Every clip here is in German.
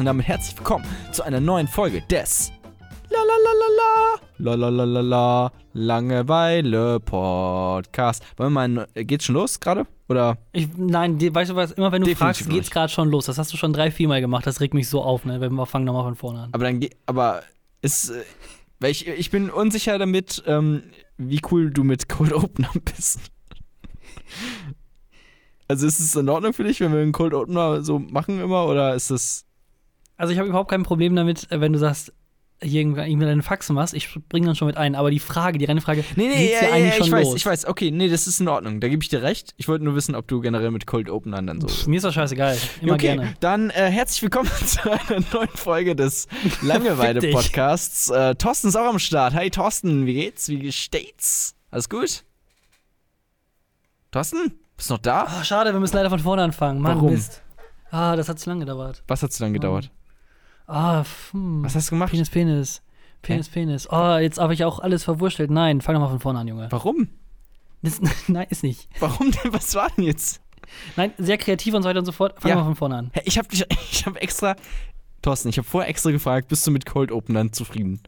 und damit herzlich willkommen zu einer neuen Folge des Lalalala Langeweile Podcast. Wollen wir mal, äh, geht's schon los gerade? Oder? Ich, nein, die, weißt du was, immer wenn du Definitiv fragst, geht's gerade schon los. Das hast du schon drei, vier Mal gemacht. Das regt mich so auf, ne? Wenn wir fangen nochmal von vorne an. Aber dann geht, aber ist, äh, weil ich, ich bin unsicher damit, ähm, wie cool du mit Cold Opener bist. Also ist es in Ordnung für dich, wenn wir einen Cold Opener so machen immer oder ist das also ich habe überhaupt kein Problem damit, äh, wenn du sagst, hier irgendwie irgendwie deine Faxen machst. Ich bring dann schon mit ein. Aber die Frage, die reine Frage, Nee, nee, geht's ja, ja, eigentlich ja, ich schon weiß, los? ich weiß. Okay, nee, das ist in Ordnung. Da gebe ich dir recht. Ich wollte nur wissen, ob du generell mit Cold Openern dann so. Pff, mir ist das scheißegal. Immer okay, gerne. dann äh, herzlich willkommen zu einer neuen Folge des Langeweile-Podcasts. Äh, Thorsten ist auch am Start. Hi Thorsten, wie geht's? Wie steht's? Alles gut? Thorsten? Bist du noch da? Oh, schade, wir müssen leider von vorne anfangen. Mann, Warum? Mist. Ah, das hat zu lange gedauert. Was hat so lange gedauert? Ah, hm. Was hast du gemacht? Penis, Penis. Penis, Penis. Oh, jetzt habe ich auch alles verwurstelt. Nein, fang doch mal von vorne an, Junge. Warum? Das, nein, ist nicht. Warum denn? Was war denn jetzt? Nein, sehr kreativ und so weiter und so fort. Fang Ja. mal von vorne an. Hä, Ich habe ich hab extra. Thorsten, ich habe vorher extra gefragt, bist du mit Cold Openern zufrieden?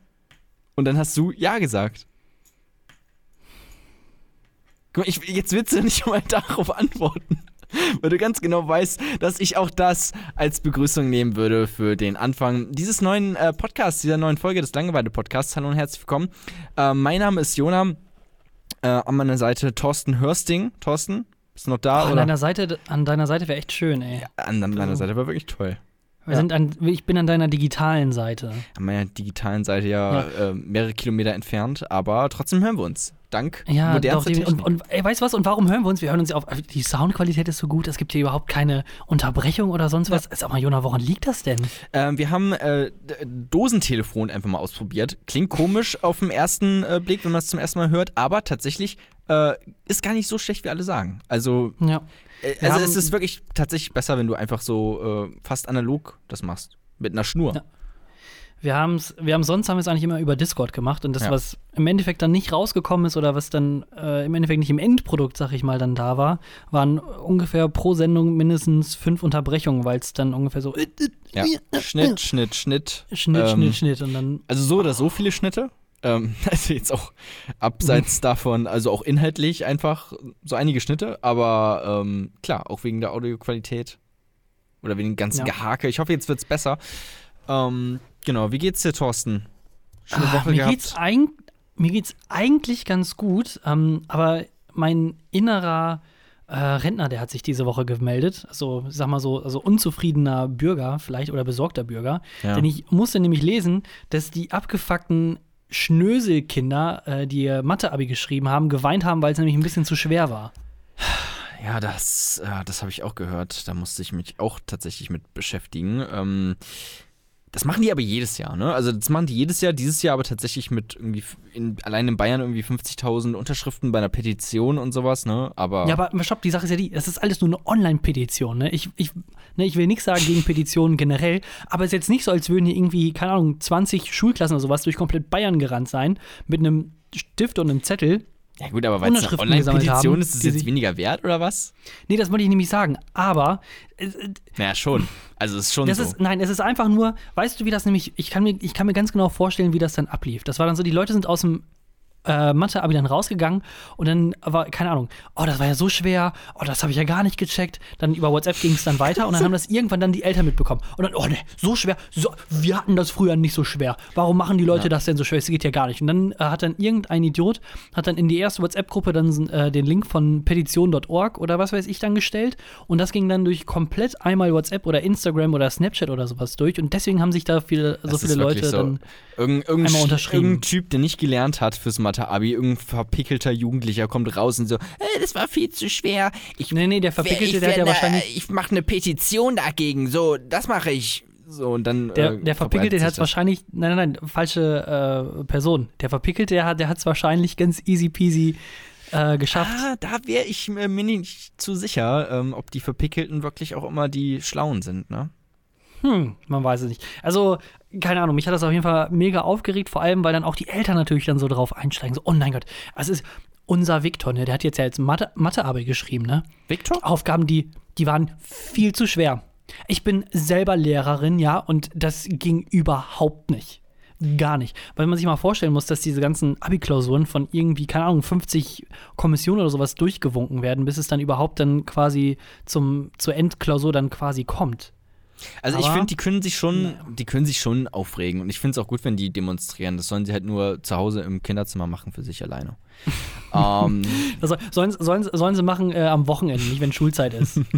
Und dann hast du Ja gesagt. Guck mal, ich, jetzt willst du nicht mal darauf antworten. Weil du ganz genau weißt, dass ich auch das als Begrüßung nehmen würde für den Anfang dieses neuen äh, Podcasts, dieser neuen Folge des Langeweile-Podcasts. Hallo und herzlich willkommen. Äh, mein Name ist Jona. Äh, an meiner Seite Thorsten Hörsting. Thorsten, bist du noch da? Oh, an deiner Seite, an deiner Seite wäre echt schön, ey. An, an meiner Seite war wirklich toll. Wir Ja. sind an, ich bin an deiner digitalen Seite. an meiner digitalen Seite ja, Äh, mehrere Kilometer entfernt, aber trotzdem hören wir uns. Dank Ja, doch, die, und, und ey, weißt du was? Und warum hören wir uns? Wir hören uns ja auf. Die Soundqualität ist so gut, es gibt hier überhaupt keine Unterbrechung oder sonst was. Sag mal, Jona, woran liegt das denn? ähm, wir haben äh, D- Dosentelefon einfach mal ausprobiert. Klingt komisch auf den ersten äh, Blick, wenn man es zum ersten Mal hört, aber tatsächlich äh, ist gar nicht so schlecht, wie alle sagen. Also, Ja. äh, also es ist wirklich tatsächlich besser, wenn du einfach so äh, fast analog das machst. Mit einer Schnur. Ja. Wir haben's, wir haben sonst haben wir es eigentlich immer über Discord gemacht und das, Ja. was im Endeffekt dann nicht rausgekommen ist oder was dann äh, im Endeffekt nicht im Endprodukt, sag ich mal, dann da war, waren ungefähr pro Sendung mindestens fünf Unterbrechungen, weil es dann ungefähr so äh, Ja. Schnitt, Schnitt, Schnitt. Schnitt, Ähm, Schnitt, Schnitt und dann Also so oder so viele Schnitte. Ähm, also jetzt auch abseits davon, also auch inhaltlich einfach so einige Schnitte, aber ähm, klar, auch wegen der Audioqualität oder wegen dem ganzen Ja. Gehake. Ich hoffe, jetzt wird's besser. Ähm, genau, wie geht's dir, Thorsten? Schöne Ah, Woche mir, gehabt. geht's mir geht's eigentlich ganz gut, ähm, aber mein innerer äh, Rentner, der hat sich diese Woche gemeldet. Also, sag mal so, also unzufriedener Bürger vielleicht oder besorgter Bürger. Ja. Denn ich musste nämlich lesen, dass die abgefuckten Schnöselkinder, äh, die Mathe-Abi geschrieben haben, geweint haben, weil es nämlich ein bisschen zu schwer war. Ja, das, äh, das habe ich auch gehört. Da musste ich mich auch tatsächlich mit beschäftigen. Ähm, das machen die aber jedes Jahr, ne? Also das machen die jedes Jahr, dieses Jahr aber tatsächlich mit irgendwie in, allein in Bayern irgendwie 50.000 Unterschriften bei einer Petition und sowas, ne? Aber Ja, aber stopp, die Sache ist ja die, das ist alles nur eine Online-Petition. Ne? Ich, ich, ne, ich will nichts sagen gegen Petitionen generell, aber es ist jetzt nicht so, als würden hier irgendwie, keine Ahnung, 20 Schulklassen oder sowas durch komplett Bayern gerannt sein mit einem Stift und einem Zettel. Ja gut, aber weil es eine Online-Petition ist, ist es jetzt weniger wert oder was? Nee, das wollte ich nämlich sagen. Aber äh, Naja, schon. Also es ist schon das so. ist, nein, es ist einfach nur, weißt du, wie das nämlich, ich kann mir, ich kann mir ganz genau vorstellen, wie das dann ablief. Das war dann so, die Leute sind aus dem äh, Mathe-Abi dann rausgegangen und dann war, keine Ahnung, oh, das war ja so schwer, oh, das habe ich ja gar nicht gecheckt. Dann über WhatsApp ging es dann weiter und dann haben das irgendwann dann die Eltern mitbekommen. Und dann, oh ne, so schwer, so, wir hatten das früher nicht so schwer. Warum machen die Leute das denn so schwer? Das geht ja gar nicht. Und dann äh, hat dann irgendein Idiot, hat dann in die erste WhatsApp-Gruppe dann äh, den Link von petition.org oder was weiß ich dann gestellt und das ging dann durch komplett einmal WhatsApp oder Instagram oder Snapchat oder sowas durch und deswegen haben sich da viele, so viele Leute so. dann Irgend, irgendein, einmal Sch- unterschrieben. irgendein Typ, der nicht gelernt hat fürs Mathe-Abi, irgendein verpickelter Jugendlicher kommt raus und so, hey, das war viel zu schwer. Ich, Nee, nee, der Verpickelte, der hat ja werde- wahrscheinlich- Ich mache eine Petition dagegen, so, das mache ich. So, und dann. Der, äh, der Verpickelte, der hat das. wahrscheinlich, nein, nein, nein, falsche äh, Person. Der Verpickelte, der hat der es wahrscheinlich ganz easy peasy äh, geschafft. Ah, da wäre ich mir mir nicht zu sicher, ähm, ob die Verpickelten wirklich auch immer die Schlauen sind, ne? Hm, man weiß es nicht. Also, keine Ahnung, mich hat das auf jeden Fall mega aufgeregt, vor allem, weil dann auch die Eltern natürlich dann so drauf einsteigen. So, oh mein Gott, es ist unser Viktor, ne? Der hat jetzt ja jetzt Mathe, Mathearbeit geschrieben, ne? Victor? Aufgaben, die, die waren viel zu schwer. Ich bin selber Lehrerin, ja, und das ging überhaupt nicht. Gar nicht. Weil man sich mal vorstellen muss, dass diese ganzen Abi-Klausuren von irgendwie, keine Ahnung, 50 Kommissionen oder sowas durchgewunken werden, bis es dann überhaupt dann quasi zum, zur Endklausur dann quasi kommt. Also ich Aber- finde, die können sich schon, Naja. die können sich schon aufregen. Und ich finde es auch gut, wenn die demonstrieren. Das sollen sie halt nur zu Hause im Kinderzimmer machen für sich alleine. ähm, Also sollen, sollen, sollen sie machen äh, am Wochenende, nicht wenn Schulzeit ist.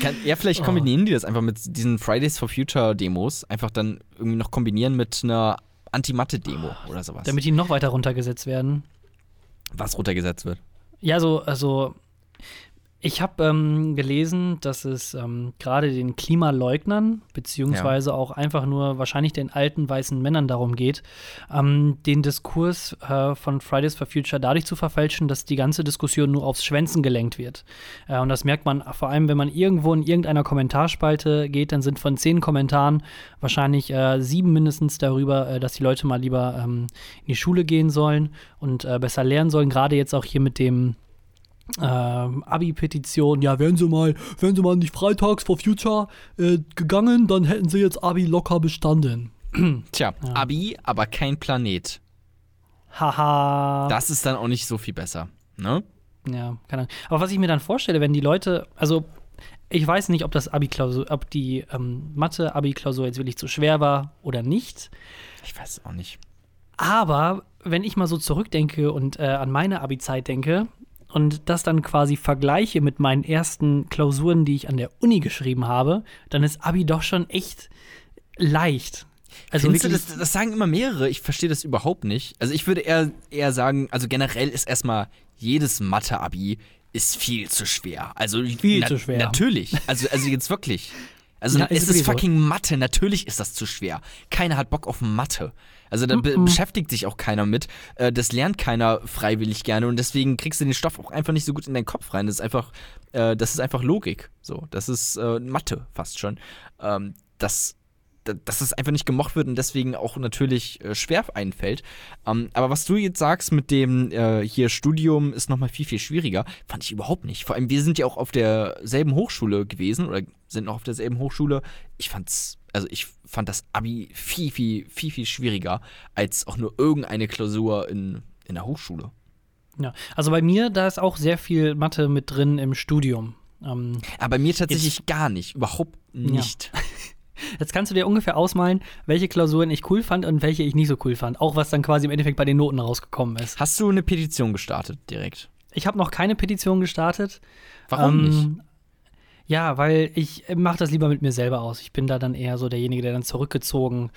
kann, ja, vielleicht Oh. kombinieren die das einfach mit diesen Fridays for Future Demos. Einfach dann irgendwie noch kombinieren mit einer Anti-Mathe-Demo oder sowas. damit die noch weiter runtergesetzt werden. was runtergesetzt wird. Ja, so, also ich habe ähm, gelesen, dass es ähm, gerade den Klimaleugnern, beziehungsweise auch einfach nur wahrscheinlich den alten weißen Männern darum geht, ähm, den Diskurs äh, von Fridays for Future dadurch zu verfälschen, dass die ganze Diskussion nur aufs Schwänzen gelenkt wird. Äh, und das merkt man vor allem, wenn man irgendwo in irgendeiner Kommentarspalte geht, dann sind von zehn Kommentaren wahrscheinlich äh, sieben mindestens darüber, äh, dass die Leute mal lieber ähm, in die Schule gehen sollen und äh, besser lernen sollen. Gerade jetzt auch hier mit dem ähm, Abi-Petition, ja, wären sie mal, wären sie mal nicht freitags for Future äh, gegangen, dann hätten sie jetzt Abi locker bestanden. Tja, Abi, aber kein Planet. Haha. Das ist dann auch nicht so viel besser. Ne? Ja, keine Ahnung. Aber was ich mir dann vorstelle, wenn die Leute, also ich weiß nicht, ob das Abi-Klausur, ob die ähm, Mathe-Abi-Klausur jetzt wirklich zu schwer war oder nicht. Ich weiß es auch nicht. Aber wenn ich mal so zurückdenke und äh, an meine Abi-Zeit denke und das dann quasi vergleiche mit meinen ersten Klausuren, die ich an der Uni geschrieben habe, dann ist Abi doch schon echt leicht. Also Findest du, wirklich, das, das sagen immer mehrere. Ich verstehe das überhaupt nicht. Also ich würde eher, eher sagen, also generell ist erstmal jedes Mathe-Abi ist viel zu schwer. Also Viel zu schwer. Natürlich. Also, also jetzt wirklich. Also Ja, ist es ist wirklich so. fucking Mathe. Natürlich ist das zu schwer. Keiner hat Bock auf Mathe. Also da be Mhm. beschäftigt sich auch keiner mit. Äh, das lernt keiner freiwillig gerne und deswegen kriegst du den Stoff auch einfach nicht so gut in deinen Kopf rein. Das ist einfach, äh, das ist einfach Logik. So, das ist äh, Mathe fast schon. Ähm, das da- dass es einfach nicht gemocht wird und deswegen auch natürlich äh, schwer einfällt. Ähm, aber was du jetzt sagst mit dem äh, hier Studium ist nochmal viel, viel schwieriger, fand ich überhaupt nicht. Vor allem, wir sind ja auch auf derselben Hochschule gewesen oder sind noch auf derselben Hochschule. Ich fand's, also ich fand das Abi viel, viel, viel, viel schwieriger als auch nur irgendeine Klausur in, in der Hochschule. ja. also bei mir, da ist auch sehr viel Mathe mit drin im Studium. Ähm, Aber bei mir tatsächlich gar nicht, überhaupt nicht. Jetzt kannst du dir ungefähr ausmalen, welche Klausuren ich cool fand und welche ich nicht so cool fand. Auch was dann quasi im Endeffekt bei den Noten rausgekommen ist. Hast du eine Petition gestartet direkt? Ich habe noch keine Petition gestartet. Warum nicht? Ja, weil ich mache das lieber mit mir selber aus. Ich bin da dann eher so derjenige, der dann zurückgezogen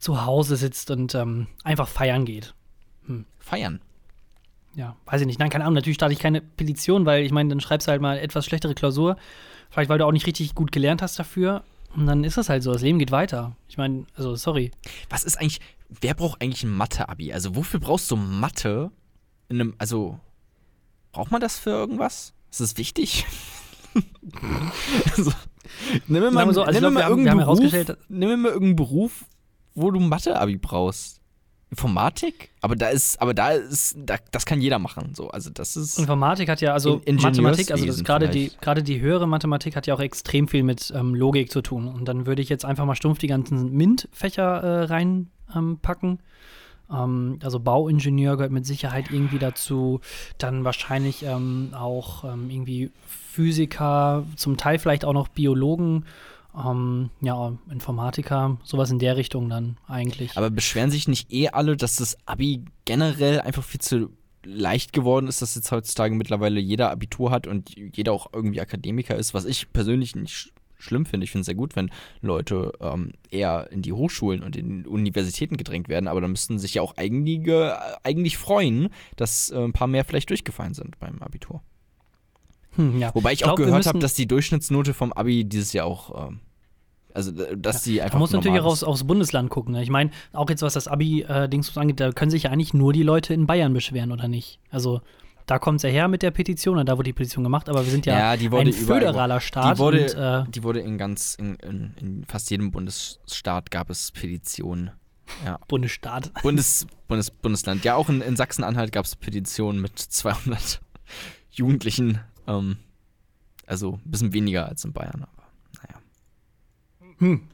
zu Hause sitzt und ähm, einfach feiern geht. Feiern. Ja, weiß ich nicht. Nein, keine Ahnung. Natürlich starte ich keine Petition, weil ich meine, dann schreibst du halt mal etwas schlechtere Klausur. Vielleicht, weil du auch nicht richtig gut gelernt hast dafür. Und dann ist das halt so. Das Leben geht weiter. Ich meine, also, sorry. Was ist eigentlich, wer braucht eigentlich ein Mathe-Abi? Also wofür brauchst du Mathe in einem, also braucht man das für irgendwas? Ist das wichtig? also, nimm mir mal, so, also ich nimm mir glaub, mal irgendeinen Beruf, nimm mir mal irgendeinen Beruf, wo du Mathe-Abi brauchst. Informatik? Aber da ist, aber da ist, da, das kann jeder machen. So, also das ist. Informatik hat ja, also In- Mathematik, also das gerade die, gerade die höhere Mathematik hat ja auch extrem viel mit ähm, Logik zu tun. Und dann würde ich jetzt einfach mal stumpf die ganzen MINT-Fächer äh, reinpacken. Ähm. Ähm, also Bauingenieur gehört mit Sicherheit irgendwie dazu. Dann wahrscheinlich ähm, auch ähm, irgendwie Physiker, zum Teil vielleicht auch noch Biologen. Ähm, ja, Informatiker, sowas in der Richtung dann eigentlich. Aber beschweren sich nicht eh alle, dass das Abi generell einfach viel zu leicht geworden ist, dass jetzt heutzutage mittlerweile jeder Abitur hat und jeder auch irgendwie Akademiker ist, was ich persönlich nicht schlimm finde. Ich finde es sehr gut, wenn Leute ähm, eher in die Hochschulen und in Universitäten gedrängt werden, aber da müssten sich ja auch einige eigentlich freuen, dass äh, ein paar mehr vielleicht durchgefallen sind beim Abitur. Hm, ja. Wobei ich, glaub, auch gehört habe, dass die Durchschnittsnote vom Abi dieses Jahr auch, ähm, also äh, dass die einfach Man muss natürlich auch aufs, aufs Bundesland gucken. Ne? Ich meine, auch jetzt was das Abi-Dings angeht, da können sich ja eigentlich nur die Leute in Bayern beschweren, oder nicht? Also da kommt es ja her mit der Petition und da wurde die Petition gemacht, aber wir sind ja, Ja, ein föderaler Staat. die wurde, und, äh, die wurde in ganz, in, in, in fast jedem Bundesstaat gab es Petitionen. Ja. Bundesstaat. Bundes, Bundes, Bundesland. Ja, auch in, in Sachsen-Anhalt gab es Petitionen mit 200 Jugendlichen, ähm, Also ein bisschen weniger als in Bayern, aber naja. Hm.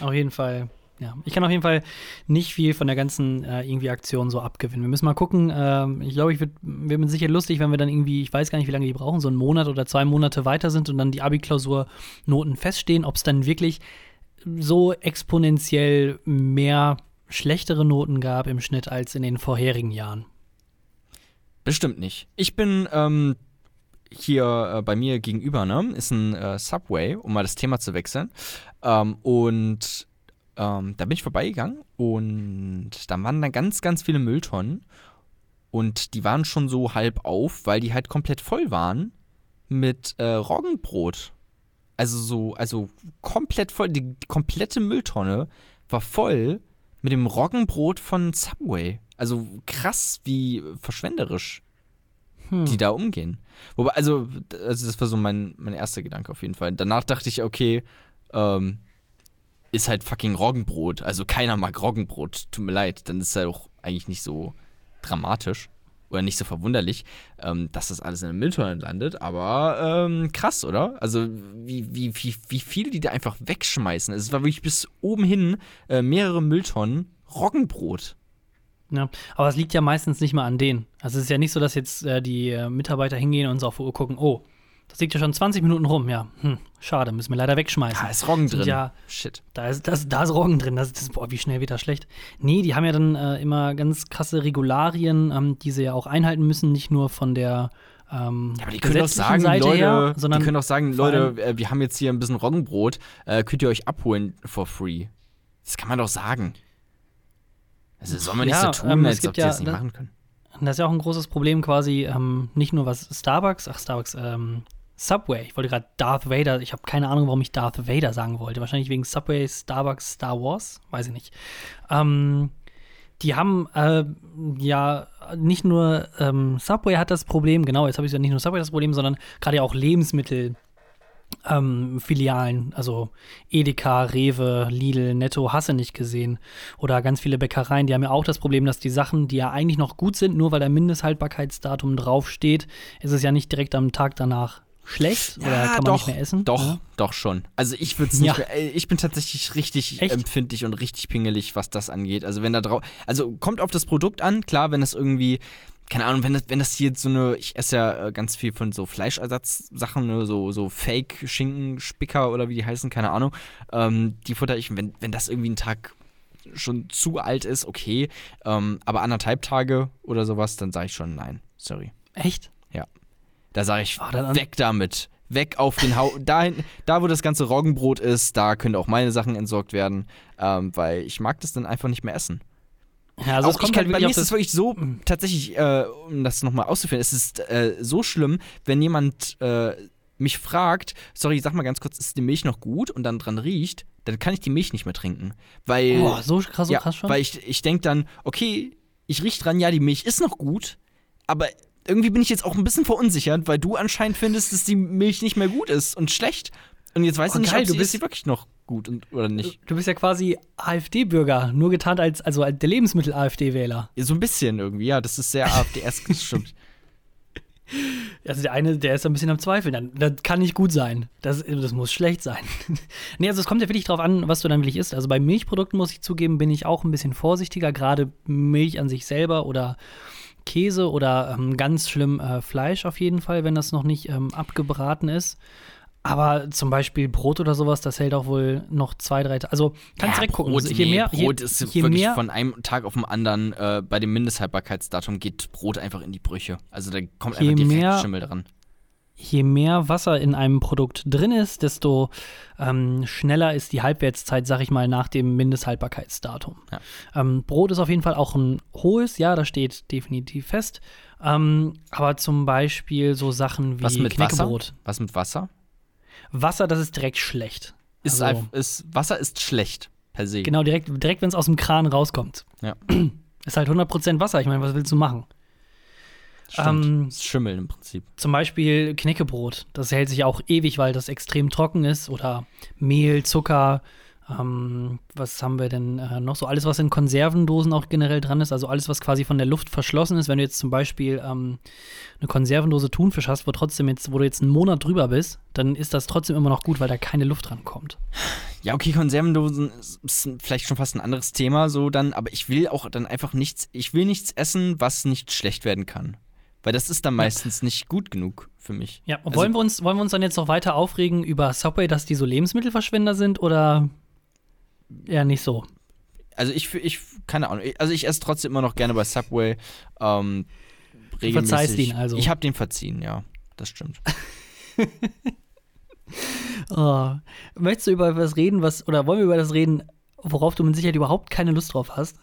Auf jeden Fall. Ja, ich kann auf jeden Fall nicht viel von der ganzen äh, irgendwie Aktion so abgewinnen. Wir müssen mal gucken. Ähm, ich glaube, ich wird, mir sicher lustig, wenn wir dann irgendwie, ich weiß gar nicht, wie lange die brauchen, so einen Monat oder zwei Monate weiter sind und dann die Abi-Klausur-Noten feststehen, ob es dann wirklich so exponentiell mehr schlechtere Noten gab im Schnitt als in den vorherigen Jahren. Bestimmt nicht. Ich bin ähm, hier äh, bei mir gegenüber, ne, ist ein äh, Subway, um mal das Thema zu wechseln. Ähm, und ähm, da bin ich vorbeigegangen und da waren dann ganz, ganz viele Mülltonnen. Und die waren schon so halb auf, weil die halt komplett voll waren mit äh, Roggenbrot. Also so, also komplett voll. Die, komplette Mülltonne war voll mit dem Roggenbrot von Subway. Also krass, wie verschwenderisch Hm. die da umgehen. Wobei, also, also das war so mein, mein erster Gedanke auf jeden Fall. Danach dachte ich, okay, ähm, ist halt fucking Roggenbrot. Also keiner mag Roggenbrot, tut mir leid. Dann ist es halt auch eigentlich nicht so dramatisch oder nicht so verwunderlich, ähm, dass das alles in der Mülltonne landet. Aber ähm, krass, oder? Also wie, wie, wie, wie viel die da einfach wegschmeißen. Es war wirklich bis oben hin äh, mehrere Mülltonnen Roggenbrot. Ja, aber es liegt ja meistens nicht mal an denen. Also es ist ja nicht so, dass jetzt äh, die äh, Mitarbeiter hingehen und so auf die Uhr gucken, oh, das liegt ja schon 20 Minuten rum, ja. Hm, schade, müssen wir leider wegschmeißen. Da ist Roggen drin. Ja, Shit. da ist, das, da ist Roggen drin. Das, das, boah, wie schnell wird das schlecht. Nee, die haben ja dann äh, immer ganz krasse Regularien, ähm, die sie ja auch einhalten müssen, nicht nur von der ähm, Ja, aber die können doch sagen, Seite Leute, her, sondern die können doch sagen, Leute, äh, wir haben jetzt hier ein bisschen Roggenbrot, äh, könnt ihr euch abholen for free. Das kann man doch sagen. Also soll man nicht Ja, so tun, ähm, als ob die ja- das nicht da- machen können. Das ist ja auch ein großes Problem quasi, ähm, nicht nur was Starbucks, ach Starbucks, ähm, Subway. Ich wollte gerade Darth Vader, ich habe keine Ahnung, warum ich Darth Vader sagen wollte. Wahrscheinlich wegen Subway, Starbucks, Star Wars, weiß ich nicht. Ähm, die haben äh, ja nicht nur ähm, Subway hat das Problem, genau, jetzt habe ich ja nicht nur Subway das Problem, sondern gerade ja auch Lebensmittel. Ähm, Filialen, also Edeka, Rewe, Lidl, Netto, hasse nicht gesehen. Oder ganz viele Bäckereien, die haben ja auch das Problem, dass die Sachen, die ja eigentlich noch gut sind, nur weil der Mindesthaltbarkeitsdatum draufsteht, ist es ja nicht direkt am Tag danach schlecht oder kann man doch, nicht mehr essen. Doch, Ja. doch schon. Also ich würde es nicht Ja. mehr, äh, ich bin tatsächlich richtig Echt? empfindlich und richtig pingelig, was das angeht. Also wenn da drauf, also kommt auf das Produkt an, klar, wenn das irgendwie, keine Ahnung, wenn das, wenn das hier so eine, ich esse ja äh, ganz viel von so Fleischersatzsachen, ne, so, so Fake-Schinken-Spicker oder wie die heißen, keine Ahnung, ähm, die futter ich, wenn, wenn das irgendwie ein Tag schon zu alt ist, okay, ähm, aber anderthalb Tage oder sowas, dann sage ich schon nein, sorry. Echt? Da sage ich, an- weg damit. Weg auf den Hau. da, da, wo das ganze Roggenbrot ist, da können auch meine Sachen entsorgt werden, ähm, weil ich mag das dann einfach nicht mehr essen. Ja, also auch kommt ich halt kann, bei mir ist es wirklich so, tatsächlich, äh, um das nochmal auszuführen, es ist äh, so schlimm, wenn jemand äh, mich fragt, sorry, sag mal ganz kurz, ist die Milch noch gut und dann dran riecht, dann kann ich die Milch nicht mehr trinken. Weil, oh, so krass, so ja, krass schon. weil ich, ich denke dann, okay, ich riech dran, ja, die Milch ist noch gut, aber irgendwie bin ich jetzt auch ein bisschen verunsichert, weil du anscheinend findest, dass die Milch nicht mehr gut ist und schlecht. Und jetzt weißt Oh, du nicht, geil, ob du sie, bist- ist sie wirklich noch gut und, oder nicht. Du bist ja quasi AfD-Bürger, nur getarnt als, also als der Lebensmittel-AfD-Wähler. Ja, so ein bisschen irgendwie, ja, das ist sehr AfD-esk, das stimmt. Also der eine, der ist ein bisschen am Zweifeln. Das kann nicht gut sein. Das, das muss schlecht sein. nee, also es kommt ja wirklich drauf an, was du dann wirklich isst. Also bei Milchprodukten muss ich zugeben, bin ich auch ein bisschen vorsichtiger. Gerade Milch an sich selber oder Käse oder ähm, ganz schlimm äh, Fleisch auf jeden Fall, wenn das noch nicht ähm, abgebraten ist. Aber zum Beispiel Brot oder sowas, das hält auch wohl noch zwei, drei Tage. Also kannst ja, direkt gucken. Brot, Also, je nee, mehr, Brot je, ist je wirklich mehr, von einem Tag auf den anderen, äh, bei dem Mindesthaltbarkeitsdatum geht Brot einfach in die Brüche. Also da kommt einfach direkt mehr- Schimmel dran. Je mehr Wasser in einem Produkt drin ist, desto ähm, schneller ist die Halbwertszeit, sag ich mal, nach dem Mindesthaltbarkeitsdatum. Ja. Ähm, Brot ist auf jeden Fall auch ein hohes, ja, das steht definitiv fest. Ähm, aber zum Beispiel so Sachen wie Was mit Wasser? Knäckebrot. Was mit Wasser? Wasser, das ist direkt schlecht. Ist, Also- ist, Wasser ist schlecht per se. Genau, direkt, direkt wenn es aus dem Kran rauskommt. Ja. Ist halt 100% Wasser. Ich meine, was willst du machen? Stimmt. Ähm, Schimmeln im Prinzip. Zum Beispiel Knäckebrot. Das hält sich auch ewig, weil das extrem trocken ist. Oder Mehl, Zucker, Ähm, was haben wir denn äh, noch so? Alles, was in Konservendosen auch generell dran ist, also alles, was quasi von der Luft verschlossen ist. Wenn du jetzt zum Beispiel ähm, eine Konservendose Thunfisch hast, wo trotzdem jetzt, wo du jetzt einen Monat drüber bist, dann ist das trotzdem immer noch gut, weil da keine Luft dran kommt. Ja, okay, Konservendosen ist vielleicht schon fast ein anderes Thema, so dann, aber ich will auch dann einfach nichts, ich will nichts essen, was nicht schlecht werden kann. Weil das ist dann meistens ja. nicht gut genug für mich. Ja, und also, wollen, wir uns, wollen wir uns dann jetzt noch weiter aufregen über Subway, dass die so Lebensmittelverschwender sind oder eher nicht so? Also ich, ich keine Ahnung, also ich esse trotzdem immer noch gerne bei Subway. Ähm, regelmäßig. Du verzeihst ihn also. Ich habe den verziehen, ja, das stimmt. oh. Möchtest du über etwas reden, was, oder wollen wir über das reden, worauf du mit Sicherheit überhaupt keine Lust drauf hast?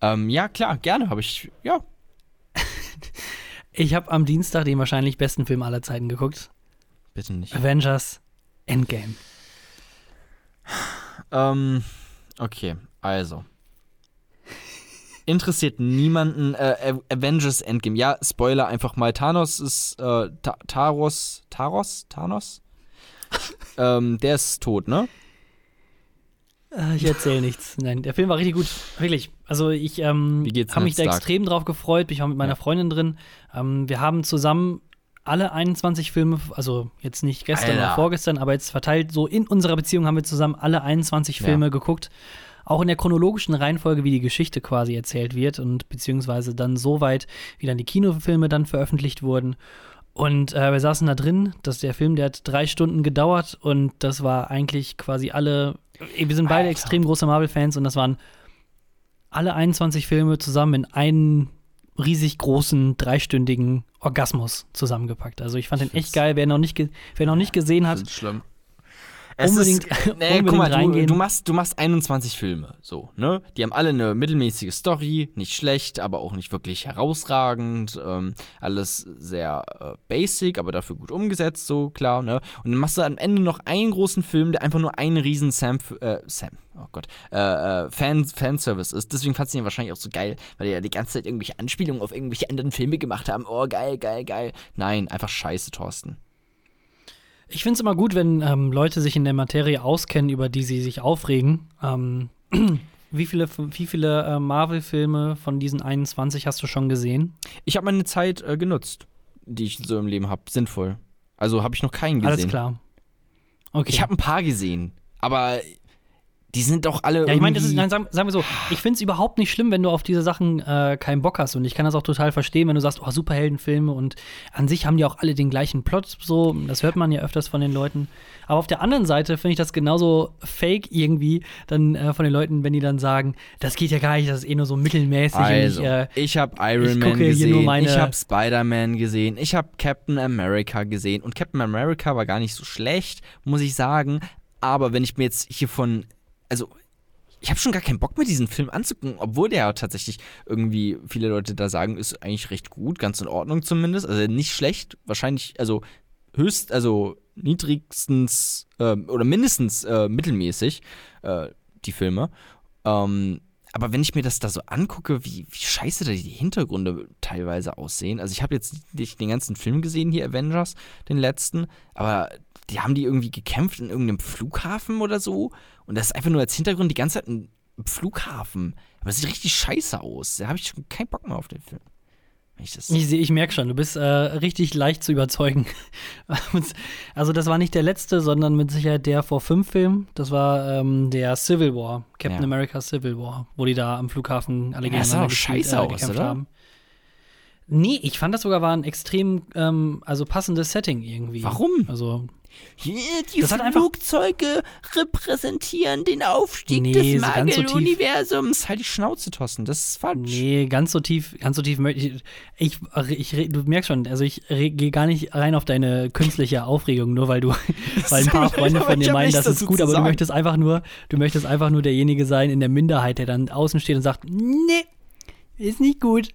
Ähm, ja, klar, gerne habe ich, ja. Ich habe am Dienstag den wahrscheinlich besten Film aller Zeiten geguckt. Bitte nicht. Avengers Endgame. Ähm, okay, also. Interessiert niemanden äh, Avengers Endgame. Ja, Spoiler einfach mal. Thanos ist äh, Ta Taros. Taros? Thanos? ähm, der ist tot, ne? Äh, ich erzähle nichts. Nein, der Film war richtig gut. Wirklich. Also ich ähm, habe mich da Stark? extrem drauf gefreut. Ich war mit meiner ja. Freundin drin. Ähm, wir haben zusammen alle 21 Filme, also jetzt nicht gestern Alter. oder vorgestern, aber jetzt verteilt so in unserer Beziehung haben wir zusammen alle 21 Filme ja. geguckt. Auch in der chronologischen Reihenfolge, wie die Geschichte quasi erzählt wird und beziehungsweise dann so weit, wie dann die Kinofilme dann veröffentlicht wurden. Und äh, wir saßen da drin, dass der Film, der hat drei Stunden gedauert und das war eigentlich quasi alle, wir sind beide Alter. extrem große Marvel-Fans und das waren alle 21 Filme zusammen in einen riesig großen, dreistündigen Orgasmus zusammengepackt. Also ich fand den echt geil. Wer noch nicht, wer noch nicht gesehen hat. Es unbedingt, ist, nee, unbedingt guck mal, reingehen. Du, du, machst, du machst 21 Filme, so, ne? Die haben alle eine mittelmäßige Story, nicht schlecht, aber auch nicht wirklich herausragend. Ähm, alles sehr äh, basic, aber dafür gut umgesetzt, so, klar, ne? Und dann machst du am Ende noch einen großen Film, der einfach nur einen riesen Sam, äh, Sam, oh Gott, äh, äh, Fan, Fanservice ist. Deswegen fand ich ihn wahrscheinlich auch so geil, weil die ja die ganze Zeit irgendwelche Anspielungen auf irgendwelche anderen Filme gemacht haben. Oh, geil, geil, geil. Nein, einfach scheiße, Thorsten. Ich finde es immer gut, wenn ähm, Leute sich in der Materie auskennen, über die sie sich aufregen. Ähm, wie viele, wie viele äh, Marvel-Filme von diesen 21 hast du schon gesehen? Ich habe meine Zeit äh, genutzt, die ich so im Leben habe, sinnvoll. Also habe ich noch keinen gesehen. Alles klar. Okay. Ich habe ein paar gesehen, aber die sind doch alle. Ja, ich meine, sagen, sagen, wir so, ich finde es überhaupt nicht schlimm, wenn du auf diese Sachen äh, keinen Bock hast. Und ich kann das auch total verstehen, wenn du sagst, oh, Superheldenfilme und an sich haben die auch alle den gleichen Plot. So, das hört man ja öfters von den Leuten. Aber auf der anderen Seite finde ich das genauso fake irgendwie, dann äh, von den Leuten, wenn die dann sagen, das geht ja gar nicht, das ist eh nur so mittelmäßig. Also, ich, äh, ich habe Iron Man gesehen, ich habe Spider-Man gesehen, ich habe Captain America gesehen. Und Captain America war gar nicht so schlecht, muss ich sagen. Aber wenn ich mir jetzt hier von also ich habe schon gar keinen Bock mehr, diesen Film anzugucken, obwohl der ja tatsächlich irgendwie, viele Leute da sagen, ist eigentlich recht gut, ganz in Ordnung zumindest. Also nicht schlecht, wahrscheinlich, also höchst, also niedrigstens äh, oder mindestens äh, mittelmäßig, äh, die Filme. Ähm, aber wenn ich mir das da so angucke, wie, wie scheiße da die Hintergründe teilweise aussehen. Also ich habe jetzt nicht den ganzen Film gesehen hier, Avengers, den letzten, aber die haben die irgendwie gekämpft in irgendeinem Flughafen oder so. Und das ist einfach nur als Hintergrund die ganze Zeit ein Flughafen. Aber es sieht richtig scheiße aus. Da habe ich schon keinen Bock mehr auf den Film. Ich, ich, ich merke schon, du bist äh, richtig leicht zu überzeugen. also, das war nicht der letzte, sondern mit Sicherheit der vor fünf Filmen. Das war ähm, der Civil War, Captain ja. America Civil War, wo die da am Flughafen alle ja, gegeneinander das sah auch scheiße äh, aus, oder? haben. Nee, ich fand das sogar war ein extrem ähm, also passendes Setting irgendwie. Warum? Also hier, die das Flugzeuge repräsentieren den Aufstieg nee, des Marvel-Universums. So halt die Schnauze, Thorsten, das ist falsch. Nee, ganz so tief, ganz so tief möchte ich, ich, ich, du merkst schon, also ich gehe gar nicht rein auf deine künstliche Aufregung, nur weil du, weil ein paar Freunde von dir meinen, das ist gut, aber du möchtest einfach nur, du möchtest einfach nur derjenige sein in der Minderheit, der dann außen steht und sagt, nee, ist nicht gut.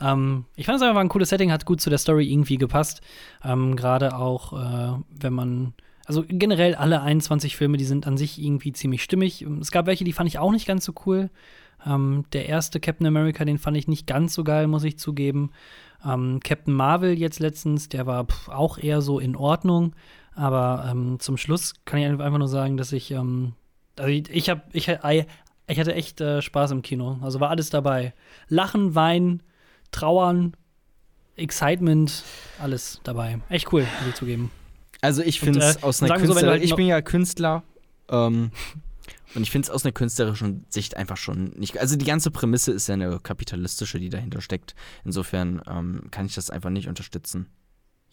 Ähm, ich fand es einfach ein cooles Setting, hat gut zu der Story irgendwie gepasst. Ähm, Gerade auch, äh, wenn man. Also generell alle 21 Filme, die sind an sich irgendwie ziemlich stimmig. Es gab welche, die fand ich auch nicht ganz so cool. Ähm, der erste Captain America, den fand ich nicht ganz so geil, muss ich zugeben. Ähm, Captain Marvel jetzt letztens, der war pff, auch eher so in Ordnung. Aber ähm, zum Schluss kann ich einfach nur sagen, dass ich ähm, Also ich, ich habe ich, ich hatte echt äh, Spaß im Kino. Also war alles dabei. Lachen, Weinen, Trauern, Excitement, alles dabei. Echt cool, muss ich zugeben. Also ich finde es äh, aus einer wir so, Künstler halt ich bin ja Künstler ähm, und ich finde es aus einer künstlerischen Sicht einfach schon nicht. Also die ganze Prämisse ist ja eine kapitalistische, die dahinter steckt. Insofern ähm, kann ich das einfach nicht unterstützen.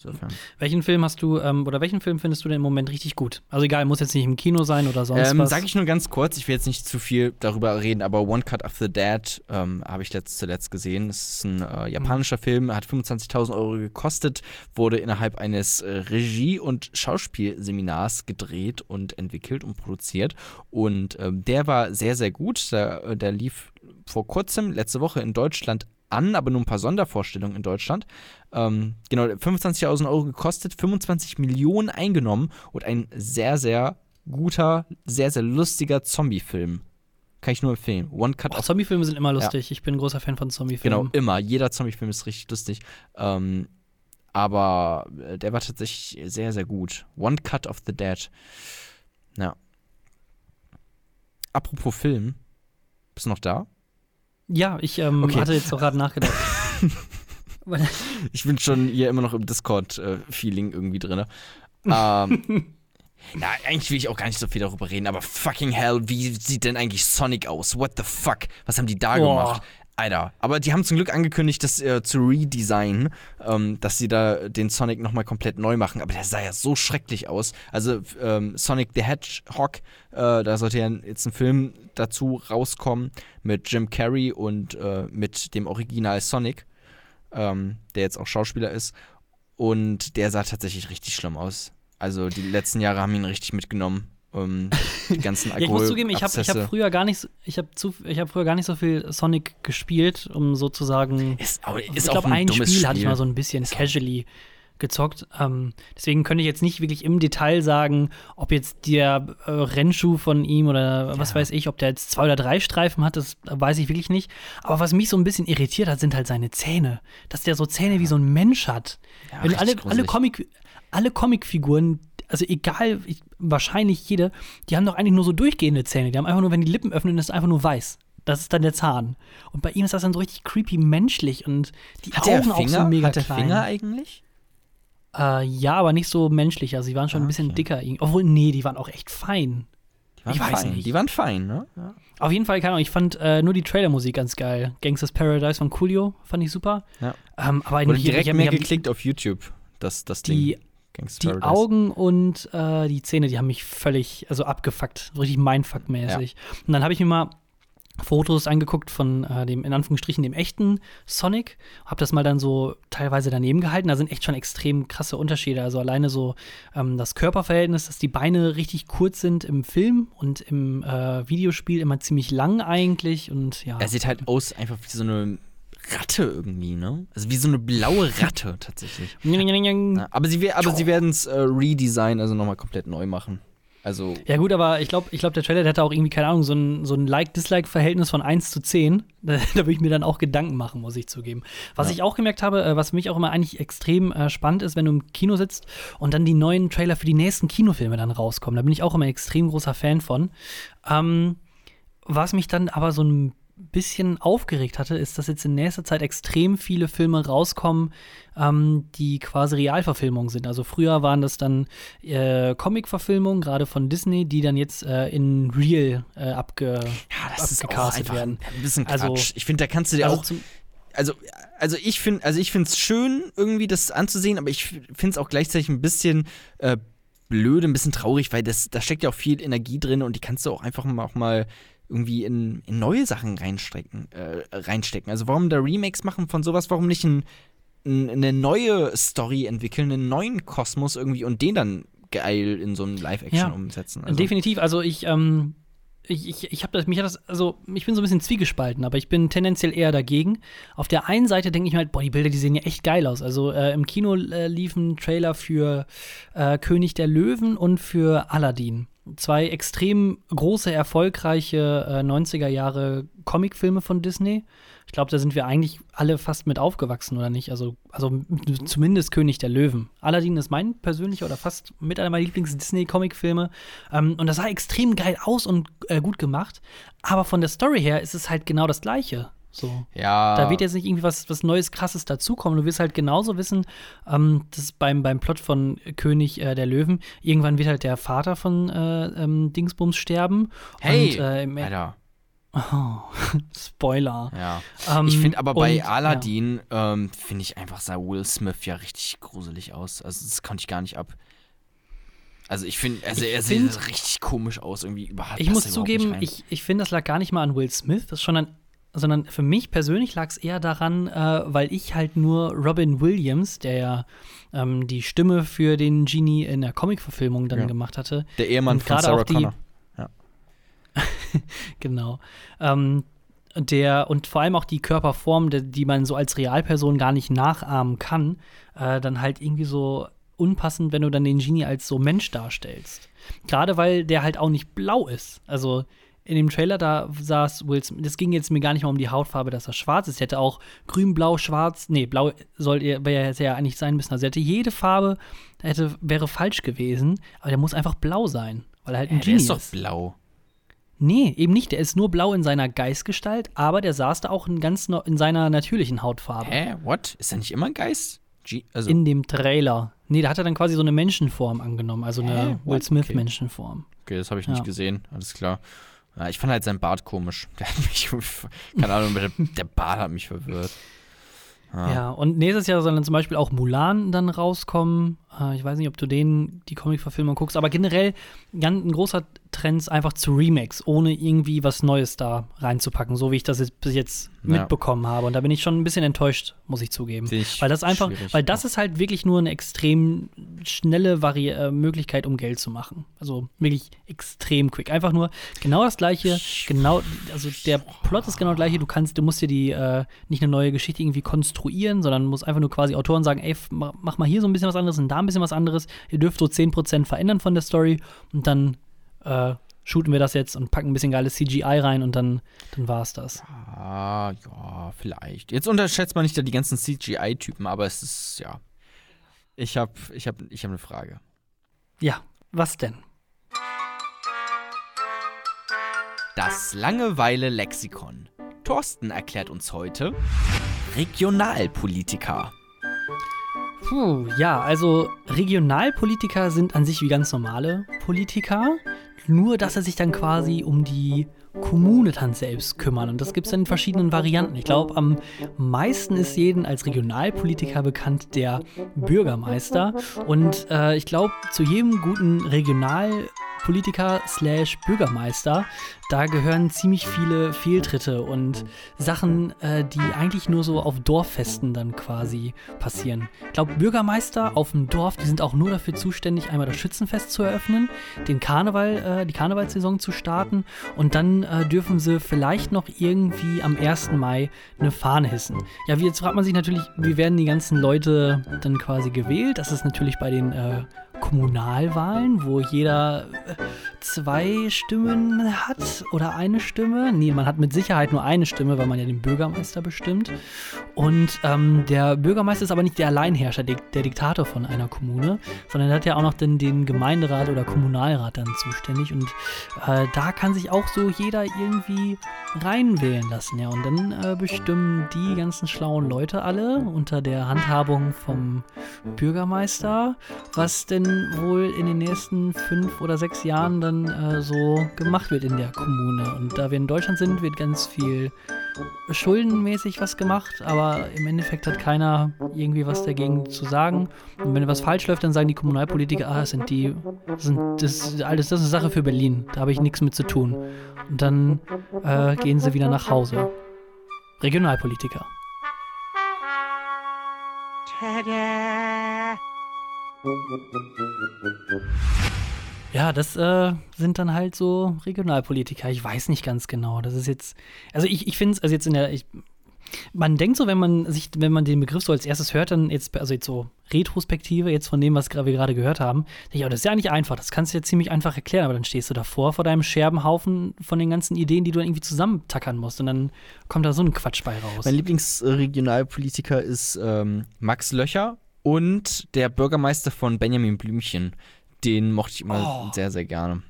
Insofern. Welchen Film hast du, ähm, oder welchen Film findest du denn im Moment richtig gut? Also egal, muss jetzt nicht im Kino sein oder sonst Ähm, was. sag ich nur ganz kurz, ich will jetzt nicht zu viel darüber reden, aber One Cut of the Dead ähm, habe ich letzt, zuletzt gesehen. Es ist ein äh, japanischer Film, hat 25.000 Euro gekostet, wurde innerhalb eines äh, Regie- und Schauspielseminars gedreht und entwickelt und produziert. Und ähm, der war sehr, sehr gut. Der, äh, der lief vor kurzem, letzte Woche in Deutschland an, aber nur ein paar Sondervorstellungen in Deutschland. Ähm, genau, 25.000 Euro gekostet, 25 Millionen eingenommen und ein sehr, sehr guter, sehr, sehr lustiger Zombie-Film. Kann ich nur empfehlen. One Cut of Zombie-Filme sind immer lustig. Ich bin ein großer Fan von Zombie-Filmen. Genau, immer. Jeder Zombie-Film ist richtig lustig. Ähm, aber äh, der war tatsächlich sehr, sehr gut. One Cut of the Dead. Ja. Apropos Film. Bist du noch da? Ja, ich ähm, Okay. hatte jetzt auch gerade nachgedacht. Ich bin schon hier immer noch im Discord-Feeling irgendwie drin. Ähm, na, eigentlich will ich auch gar nicht so viel darüber reden, aber fucking hell, wie sieht denn eigentlich Sonic aus? What the fuck? Was haben die da Boah. gemacht? Alter, aber die haben zum Glück angekündigt, das äh, zu redesignen, ähm, dass sie da den Sonic nochmal komplett neu machen. Aber der sah ja so schrecklich aus. Also ähm, Sonic the Hedgehog, äh, da sollte ja jetzt ein Film dazu rauskommen mit Jim Carrey und äh, mit dem Original Sonic, ähm, der jetzt auch Schauspieler ist. Und der sah tatsächlich richtig schlimm aus. Also die letzten Jahre haben ihn richtig mitgenommen. Ähm, die ganzen Ja, ich muss zugeben, ich habe hab früher gar nicht, so- ich habe ich hab früher gar nicht so viel Sonic gespielt, um sozusagen. ist, ist ich auch glaube, ein, Spiel, Spiel. hatte ich mal so ein bisschen casually gezockt. Ähm, deswegen könnte ich jetzt nicht wirklich im Detail sagen, ob jetzt der äh, Rennschuh von ihm oder was Ja. weiß ich, ob der jetzt zwei oder drei Streifen hat, das weiß ich wirklich nicht. Aber was mich so ein bisschen irritiert hat, sind halt seine Zähne. Dass der so Zähne wie so ein Mensch hat. Ja, Wenn alle, alle. Comic, alle Comicfiguren, also egal, ich, wahrscheinlich jede, die haben doch eigentlich nur so durchgehende Zähne. Die haben einfach nur, wenn die Lippen öffnen, ist es einfach nur weiß. Das ist dann der Zahn. Und bei ihm ist das dann so richtig creepy menschlich und die Hat Augen auch so mega Hat der klein. Finger eigentlich? Äh, ja, aber nicht so menschlich. Also, die waren schon Ah, ein bisschen okay. dicker. irgendwie. Obwohl, nee, die waren auch echt fein. Die waren Ich weiß fein. nicht. Die waren fein, ne? Auf jeden Fall, keine Ahnung, ich fand äh, nur die Trailermusik ganz geil. Gangsters Paradise von Coolio fand ich super. Ja. Ähm, aber Wurde direkt ich mehr ich hab- geklickt auf YouTube, das, das Die, Ding. Die Paradise. Augen und äh, die Zähne, die haben mich völlig, also abgefuckt. Richtig Mindfuck-mäßig. Und dann habe ich mir mal Fotos angeguckt von äh, dem, in Anführungsstrichen, dem echten Sonic. Hab das mal dann so teilweise daneben gehalten. Da sind echt schon extrem krasse Unterschiede. Also alleine so ähm, das Körperverhältnis, dass die Beine richtig kurz sind im Film und im äh, Videospiel immer ziemlich lang eigentlich. Und ja. Er sieht halt aus einfach wie so eine Ratte irgendwie, ne? Also wie so eine blaue Ratte tatsächlich. Aber sie, aber sie werden es äh, redesignen, also nochmal komplett neu machen. Also, Ja, gut, aber ich glaube, ich glaub, der Trailer der hatte auch irgendwie, keine Ahnung, so ein, so ein Like-Dislike-Verhältnis von 1 zu 10. Da, da würde ich mir dann auch Gedanken machen, muss ich zugeben. Was Ja. ich auch gemerkt habe, äh, was für mich auch immer eigentlich extrem äh, spannend ist, wenn du im Kino sitzt und dann die neuen Trailer für die nächsten Kinofilme dann rauskommen. Da bin ich auch immer ein extrem großer Fan von. Ähm, was mich dann aber so ein bisschen aufgeregt hatte, ist, dass jetzt in nächster Zeit extrem viele Filme rauskommen, ähm, die quasi Realverfilmungen sind. Also früher waren das dann äh, Comic-Verfilmungen, gerade von Disney, die dann jetzt äh, in Real äh, abge ja, das ist auch abgecastet werden. ein bisschen Quatsch. Also- ich finde, da kannst du dir Also auch also, also ich finde, also ich finde es schön, irgendwie das anzusehen, aber ich finde es auch gleichzeitig ein bisschen äh, blöd, ein bisschen traurig, weil das, da steckt ja auch viel Energie drin und die kannst du auch einfach mal, auch mal irgendwie in, in neue Sachen reinstecken, äh, reinstecken. Also warum da Remakes machen von sowas, warum nicht ein, ein, eine neue Story entwickeln, einen neuen Kosmos irgendwie und den dann geil in so einen Live-Action Ja, umsetzen. Also, Definitiv, also ich, ähm, ich, ich, ich habe das, mich hat das, also ich bin so ein bisschen zwiegespalten, aber ich bin tendenziell eher dagegen. Auf der einen Seite denke ich mir halt, boah, die Bilder, die sehen ja echt geil aus. Also äh, im Kino äh, lief ein Trailer für äh, König der Löwen und für Aladdin. Zwei extrem große, erfolgreiche äh, 90er Jahre Comicfilme von Disney. Ich glaube, da sind wir eigentlich alle fast mit aufgewachsen, oder nicht? Also, also zumindest König der Löwen. Aladdin ist mein persönlicher oder fast mit einer meiner Lieblings-Disney-Comic-Filme. Ähm, und das sah extrem geil aus und äh, gut gemacht. Aber von der Story her ist es halt genau das Gleiche. So. Ja. Da wird jetzt nicht irgendwie was, was Neues, Krasses dazukommen. Du wirst halt genauso wissen, ähm, dass beim, beim Plot von König äh, der Löwen, irgendwann wird halt der Vater von äh, ähm, Dingsbums sterben. Hey, und, äh, Alter. Oh, Spoiler. Ja. Ähm, ich finde aber bei und, Aladdin, ähm, finde ich einfach, sah Will Smith ja richtig gruselig aus. Also das konnte ich gar nicht ab. Also ich finde, also Ich er find- sieht richtig komisch aus, irgendwie überhaupt. Ich muss zugeben, ich, ich finde, das lag gar nicht mal an Will Smith, das schon an, sondern für mich persönlich lag es eher daran, äh, weil ich halt nur Robin Williams, der ja ähm, die Stimme für den Genie in der Comic-Verfilmung dann Ja. gemacht hatte, der Ehemann von Sarah auch die- Connor. genau, ähm, der und vor allem auch die Körperform, der, die man so als Realperson gar nicht nachahmen kann, äh, dann halt irgendwie so unpassend, wenn du dann den Genie als so Mensch darstellst. Gerade weil der halt auch nicht blau ist. Also in dem Trailer, da saß Will Smith, das ging jetzt mir gar nicht mal um die Hautfarbe, dass er schwarz ist. Er hätte auch grün, blau, schwarz, nee, blau soll er, wäre hätte ja eigentlich sein müssen. Also er hätte jede Farbe, hätte, wäre falsch gewesen, aber der muss einfach blau sein, weil er halt ein der Genie ist doch blau. Nee, eben nicht. Der ist nur blau in seiner Geistgestalt, aber der saß da auch in, ganz no in seiner natürlichen Hautfarbe. Hä, what? Ist er nicht immer ein Geist? G also, In dem Trailer. Nee, da hat er dann quasi so eine Menschenform angenommen, also Hä? eine? Will Smith Okay. Okay, das habe ich Ja. nicht gesehen, alles klar. Ja, ich fand halt seinen Bart komisch. Der hat mich, keine Ahnung, der, Bart hat mich verwirrt. Ah. Ja, und nächstes Jahr soll dann zum Beispiel auch Mulan dann rauskommen. Äh, ich weiß nicht, ob du den, die Comic-Verfilmung guckst, aber generell ganz ein großer Trend einfach zu Remakes, ohne irgendwie was Neues da reinzupacken, so wie ich das jetzt bis jetzt Ja. mitbekommen habe. Und da bin ich schon ein bisschen enttäuscht, muss ich zugeben. Ich Weil das einfach, weil das ist halt wirklich nur eine extrem schnelle Vari äh, Möglichkeit, um Geld zu machen. Also wirklich extrem quick. Einfach nur genau das gleiche, genau, also der Plot ist genau das gleiche. Du kannst, du musst dir die äh, nicht eine neue Geschichte irgendwie konstruieren, sondern musst einfach nur quasi Autoren sagen, ey, mach mal hier so ein bisschen was anderes und da ein bisschen was anderes. Ihr dürft so 10% verändern von der Story und dann äh, shooten wir das jetzt und packen ein bisschen geiles CGI rein und dann, dann war's das. Ah, ja, vielleicht. Jetzt unterschätzt man nicht da die ganzen CGI-Typen, aber es ist, ja. Ich habe ich hab, ich hab eine Frage. Ja, was denn? Das Langeweile-Lexikon. Thorsten erklärt uns heute Regionalpolitiker. Puh, ja, also Regionalpolitiker sind an sich wie ganz normale Politiker, nur dass sie sich dann quasi um die Kommune dann selbst kümmern. Und das gibt es dann in verschiedenen Varianten. Ich glaube, am meisten ist jeden als Regionalpolitiker bekannt der Bürgermeister. Und äh, ich glaube, zu jedem guten Regionalpolitiker slash Bürgermeister, da gehören ziemlich viele Fehltritte und Sachen, äh, die eigentlich nur so auf Dorffesten dann quasi passieren. Ich glaube, Bürgermeister auf dem Dorf, die sind auch nur dafür zuständig, einmal das Schützenfest zu eröffnen, den Karneval, äh, die Karnevalssaison zu starten und dann äh, dürfen sie vielleicht noch irgendwie am 1. Mai eine Fahne hissen. Ja, jetzt fragt man sich natürlich, wie werden die ganzen Leute dann quasi gewählt? Das ist natürlich bei den äh, Kommunalwahlen, wo jeder äh, zwei Stimmen hat oder eine Stimme. Nee, man hat mit Sicherheit nur eine Stimme, weil man ja den Bürgermeister bestimmt. Und ähm, der Bürgermeister ist aber nicht der Alleinherrscher, der, der Diktator von einer Kommune, sondern er hat ja auch noch den, den Gemeinderat oder Kommunalrat dann zuständig. Und äh, da kann sich auch so jeder irgendwie reinwählen lassen. Ja, und dann äh, bestimmen die ganzen schlauen Leute alle unter der Handhabung vom Bürgermeister, was denn wohl in den nächsten fünf oder sechs Jahren dann äh, so gemacht wird in der Kommune. Und da wir in Deutschland sind, wird ganz viel schuldenmäßig was gemacht, aber im Endeffekt hat keiner irgendwie was dagegen zu sagen. Und wenn was falsch läuft, dann sagen die Kommunalpolitiker, ah, das sind die, das, sind, das alles, das ist eine Sache für Berlin, da habe ich nichts mit zu tun. Und dann äh, gehen sie wieder nach Hause. Regionalpolitiker. Ja, das äh, sind dann halt so Regionalpolitiker. Ich weiß nicht ganz genau. Das ist jetzt, also ich, ich finde es, also jetzt in der, ich, Man denkt so, wenn man sich, wenn man den Begriff so als erstes hört, dann jetzt, also jetzt so Retrospektive, jetzt von dem, was wir gerade gehört haben, denke ich, oh, das ist ja eigentlich einfach, das kannst du ja ziemlich einfach erklären, aber dann stehst du davor vor deinem Scherbenhaufen von den ganzen Ideen, die du dann irgendwie zusammentackern musst und dann kommt da so ein Quatsch bei raus. Mein Lieblingsregionalpolitiker ist ähm, Max Löcher und der Bürgermeister von Benjamin Blümchen. Den mochte ich immer Oh. sehr, sehr gerne.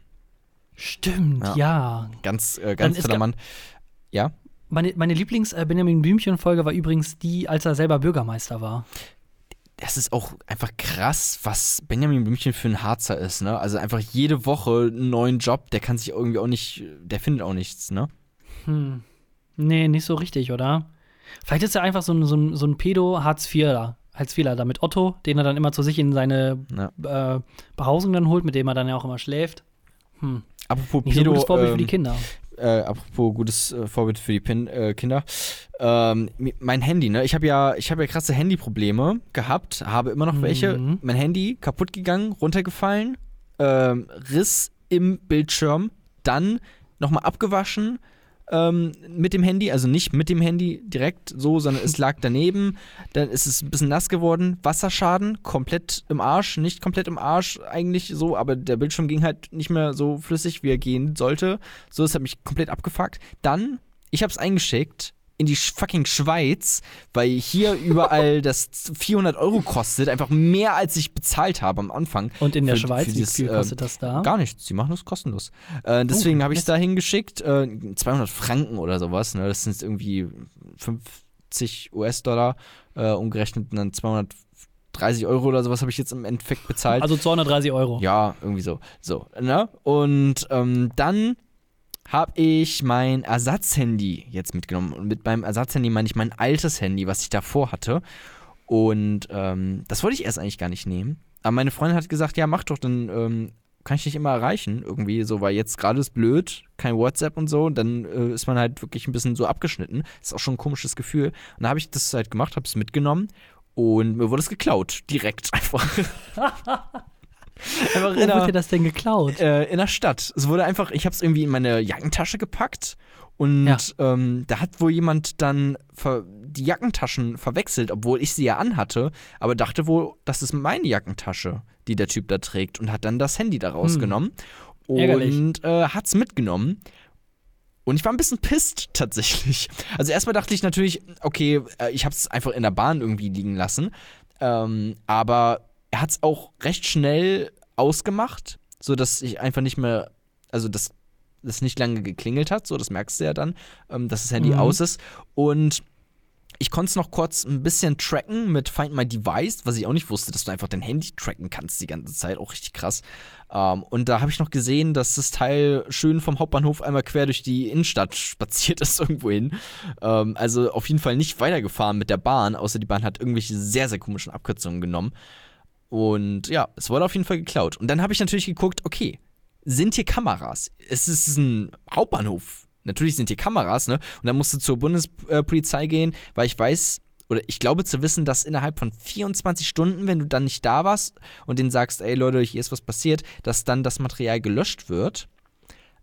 Stimmt, Ja. ja. Ganz, äh, ganz toller Mann. Ja, Meine, meine Lieblings-Benjamin Blümchen-Folge war übrigens die, als er selber Bürgermeister war. das ist auch einfach krass, was Benjamin Blümchen für ein Harzer ist, ne? Also einfach jede Woche einen neuen Job, der kann sich irgendwie auch nicht, der findet auch nichts, ne? Hm. Nee, nicht so richtig, oder? Vielleicht ist er einfach so ein, so ein, so ein Pedo-Hartz-IVler. Hartz-IVler, da mit Otto, den er dann immer zu sich in seine Ja. äh, Behausung dann holt, mit dem er dann ja auch immer schläft. Hm. Apropos Nicht so ein Pedo, gutes Vorbild für die ähm, Kinder. äh, apropos gutes äh, Vorbild für die Pin äh, Kinder. Ähm, mein Handy, ne? Ich habe ja, ich habe ja krasse Handyprobleme gehabt, habe immer noch welche. Mhm. Mein Handy kaputt gegangen, runtergefallen, ähm, Riss im Bildschirm, dann nochmal abgewaschen ähm, mit dem Handy, also nicht mit dem Handy direkt so, sondern es lag daneben. Dann ist es ein bisschen nass geworden, Wasserschaden, komplett im Arsch, nicht komplett im Arsch eigentlich so, aber der Bildschirm ging halt nicht mehr so flüssig, wie er gehen sollte. So, das hat mich komplett abgefuckt. Dann, ich habe es eingeschickt in die fucking Schweiz, weil hier überall das 400 Euro kostet, einfach mehr als ich bezahlt habe am Anfang. Und in der für- Schweiz, für wie dieses, viel ähm, kostet das da? Gar nichts, die machen das kostenlos. Äh, deswegen Oh, habe ich es da hingeschickt, äh, 200 Franken oder sowas, ne? das sind irgendwie 50 US-Dollar, äh, umgerechnet und dann 230 Euro oder sowas habe ich jetzt im Endeffekt bezahlt. Also 230 Euro. Ja, irgendwie so. So, ne? Und ähm, dann habe ich mein Ersatzhandy jetzt mitgenommen. Und mit meinem Ersatzhandy meine ich mein altes Handy, was ich davor hatte. Und ähm, das wollte ich erst eigentlich gar nicht nehmen. Aber meine Freundin hat gesagt, ja, mach doch, dann ähm, kann ich dich immer erreichen. Irgendwie so, weil jetzt gerade ist blöd, kein WhatsApp und so. Und dann äh, ist man halt wirklich ein bisschen so abgeschnitten. ist auch schon ein komisches Gefühl. Und dann habe ich das halt gemacht, habe es mitgenommen. Und mir wurde es geklaut. Direkt einfach. Wo in dir das denn geklaut? äh, in der Stadt. Es wurde einfach, ich habe es irgendwie in meine Jackentasche gepackt und Ja. ähm, da hat wohl jemand dann die Jackentaschen verwechselt, obwohl ich sie ja anhatte, aber dachte wohl, das ist meine Jackentasche, die der Typ da trägt und hat dann das Handy da rausgenommen Hm. Ärgerlich. und äh, hat's mitgenommen. Und ich war ein bisschen pisst tatsächlich. Also erstmal dachte ich natürlich, okay, äh, ich habe es einfach in der Bahn irgendwie liegen lassen. Ähm, aber er hat es auch recht schnell ausgemacht, sodass ich einfach nicht mehr, also das, das nicht lange geklingelt hat, so das merkst du ja dann, ähm, dass das Handy Mhm. aus ist. Und ich konnte es noch kurz ein bisschen tracken mit Find My Device, was ich auch nicht wusste, dass du einfach dein Handy tracken kannst die ganze Zeit, auch richtig krass. Ähm, und da habe ich noch gesehen, dass das Teil schön vom Hauptbahnhof einmal quer durch die Innenstadt spaziert ist irgendwo hin. Ähm, also auf jeden Fall nicht weitergefahren mit der Bahn, außer die Bahn hat irgendwelche sehr, sehr komischen Abkürzungen genommen. Und ja, es wurde auf jeden Fall geklaut. Und dann habe ich natürlich geguckt, okay, sind hier Kameras? Es ist ein Hauptbahnhof. Natürlich sind hier Kameras, ne? Und dann musst du zur Bundespolizei gehen, weil ich weiß, oder ich glaube zu wissen, dass innerhalb von 24 Stunden, wenn du dann nicht da warst und denen sagst, ey Leute, hier ist was passiert, dass dann das Material gelöscht wird.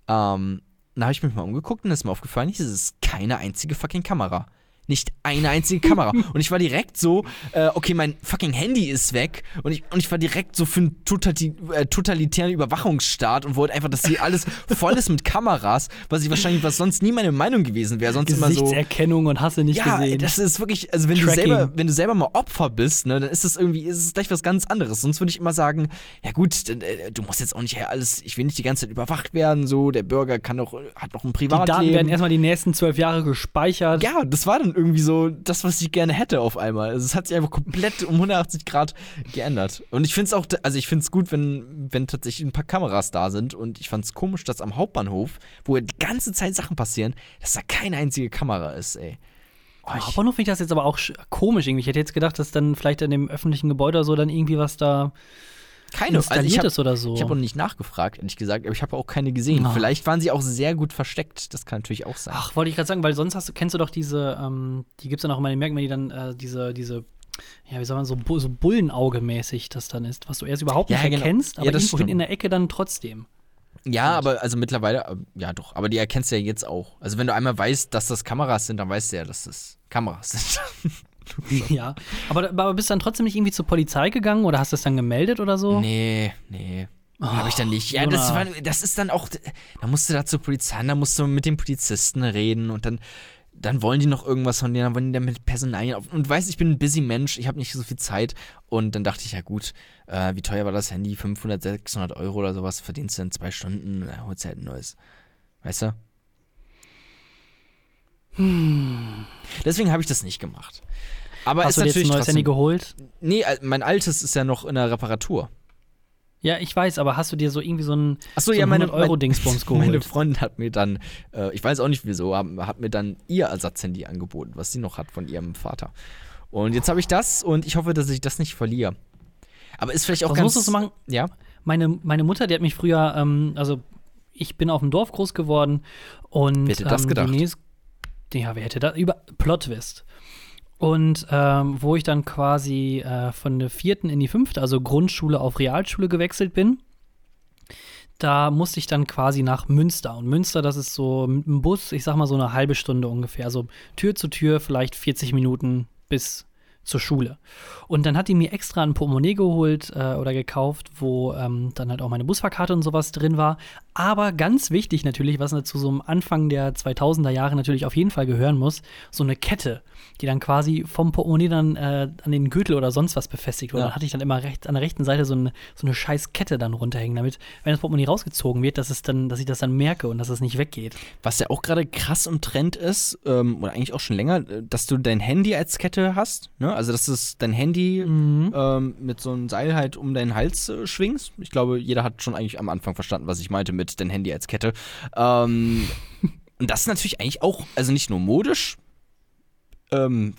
Ähm, dann habe ich mich mal umgeguckt und ist mir aufgefallen, hier ist keine einzige fucking Kamera. Nicht eine einzige Kamera. Und ich war direkt so, äh, okay, mein fucking Handy ist weg. Und ich, und ich war direkt so für einen totali äh, totalitären Überwachungsstaat und wollte einfach, dass hier alles voll ist mit Kameras, was ich wahrscheinlich, was sonst nie meine Meinung gewesen wäre. Sonst immer so. Gesichtserkennung und hast du nicht Ja, gesehen. das ist wirklich, also wenn du, Tracking. selber, wenn du selber mal Opfer bist, ne, dann ist das irgendwie, ist es gleich was ganz anderes. Sonst würde ich immer sagen, ja gut, dann, äh, du musst jetzt auch nicht ja, alles, ich will nicht die ganze Zeit überwacht werden, so, der Bürger kann doch, hat noch ein die Daten Privatleben. werden erstmal die nächsten zwölf Jahre gespeichert. ja, das war dann irgendwie so das, was ich gerne hätte auf einmal. Also es hat sich einfach komplett um 180 Grad geändert. Und ich finde es auch, also ich finde es gut, wenn, wenn tatsächlich ein paar Kameras da sind. Und ich fand es komisch, dass am Hauptbahnhof, wo ja die ganze Zeit Sachen passieren, dass da keine einzige Kamera ist, ey. Oh, Am ich- Hauptbahnhof finde ich das jetzt aber auch sch- komisch irgendwie. Ich hätte jetzt gedacht, dass dann vielleicht in dem öffentlichen Gebäude oder so dann irgendwie was da keine. Also installiert ich habe ist oder so. Ich habe auch nicht nachgefragt, ehrlich gesagt, aber ich habe auch keine gesehen. Ah. Vielleicht waren sie auch sehr gut versteckt. Das kann natürlich auch sein. Ach, wollte ich gerade sagen, weil sonst hast kennst du doch diese, ähm, die gibt es dann auch immer, die merkt man die dann, äh, diese, diese, ja, wie soll man so, so Bullenauge-mäßig das dann ist, was du erst überhaupt Ja, nicht genau. erkennst, aber Ja, das irgendwo hin stimmt. in der Ecke dann trotzdem. Ja, aber also mittlerweile, äh, ja doch, aber die erkennst du ja jetzt auch. Also wenn du einmal weißt, dass das Kameras sind, dann weißt du ja, dass das Kameras sind. Ja, aber, aber bist du dann trotzdem nicht irgendwie zur Polizei gegangen oder hast du es dann gemeldet oder so? Nee, nee. Habe ich dann nicht. Ja, das, war, das ist dann auch, da musst du da zur Polizei, da musst du mit den Polizisten reden und dann, dann wollen die noch irgendwas von dir, dann wollen die dann mit Personalien auf. Und weißt, ich bin ein busy Mensch, ich habe nicht so viel Zeit. Und dann dachte ich, ja gut, äh, wie teuer war das Handy? 500, 600 Euro oder sowas, verdienst du in zwei Stunden, äh, holst du halt ein neues. Weißt du? Hm. Deswegen habe ich das nicht gemacht. Aber Hast ist du dir jetzt ein neues trotzdem, Handy geholt? Nee, mein altes ist ja noch in der Reparatur. Ja, ich weiß, aber hast du dir so irgendwie so ein, Achso, so ja, ein meine 100 Euro Dingsbums geholt? Meine Freundin hat mir dann, äh, ich weiß auch nicht wieso, hat, hat mir dann ihr Ersatzhandy angeboten, was sie noch hat von ihrem Vater. Und jetzt habe ich das und ich hoffe, dass ich das nicht verliere. Aber ist vielleicht auch Was ganz. musstest du machen? Ja. meine, meine Mutter, die hat mich früher, ähm, also ich bin auf dem Dorf groß geworden und Wer hätte das ähm, gedacht? Die nächst, ja, wer hätte das? Über Plotwist. Und ähm, wo ich dann quasi äh, von der vierten in die fünfte, also Grundschule auf Realschule gewechselt bin, da musste ich dann quasi nach Münster. Und Münster, das ist so mit dem Bus, ich sag mal so eine halbe Stunde ungefähr. Also Tür zu Tür vielleicht 40 Minuten bis zur Schule. Und dann hat die mir extra ein Portemonnaie geholt äh, oder gekauft, wo ähm, dann halt auch meine Busfahrkarte und sowas drin war. Aber ganz wichtig natürlich, was zu so einem Anfang der 2000er Jahre natürlich auf jeden Fall gehören muss, so eine Kette, die dann quasi vom Portemonnaie dann äh, an den Gürtel oder sonst was befestigt wurde. Ja. Dann hatte ich dann immer recht, an der rechten Seite so eine, so eine scheiß Kette dann runterhängen, damit, wenn das Portemonnaie rausgezogen wird, dass, es dann, dass ich das dann merke und dass es nicht weggeht. Was ja auch gerade krass im Trend ist, ähm, oder eigentlich auch schon länger, äh, dass du dein Handy als Kette hast. Ne? Also, dass du dein Handy Mhm. ähm, mit so einem Seil halt um deinen Hals äh, schwingst. Ich glaube, jeder hat schon eigentlich am Anfang verstanden, was ich meinte mit dein Handy als Kette. Ähm, und das ist natürlich eigentlich auch, also nicht nur modisch, ähm,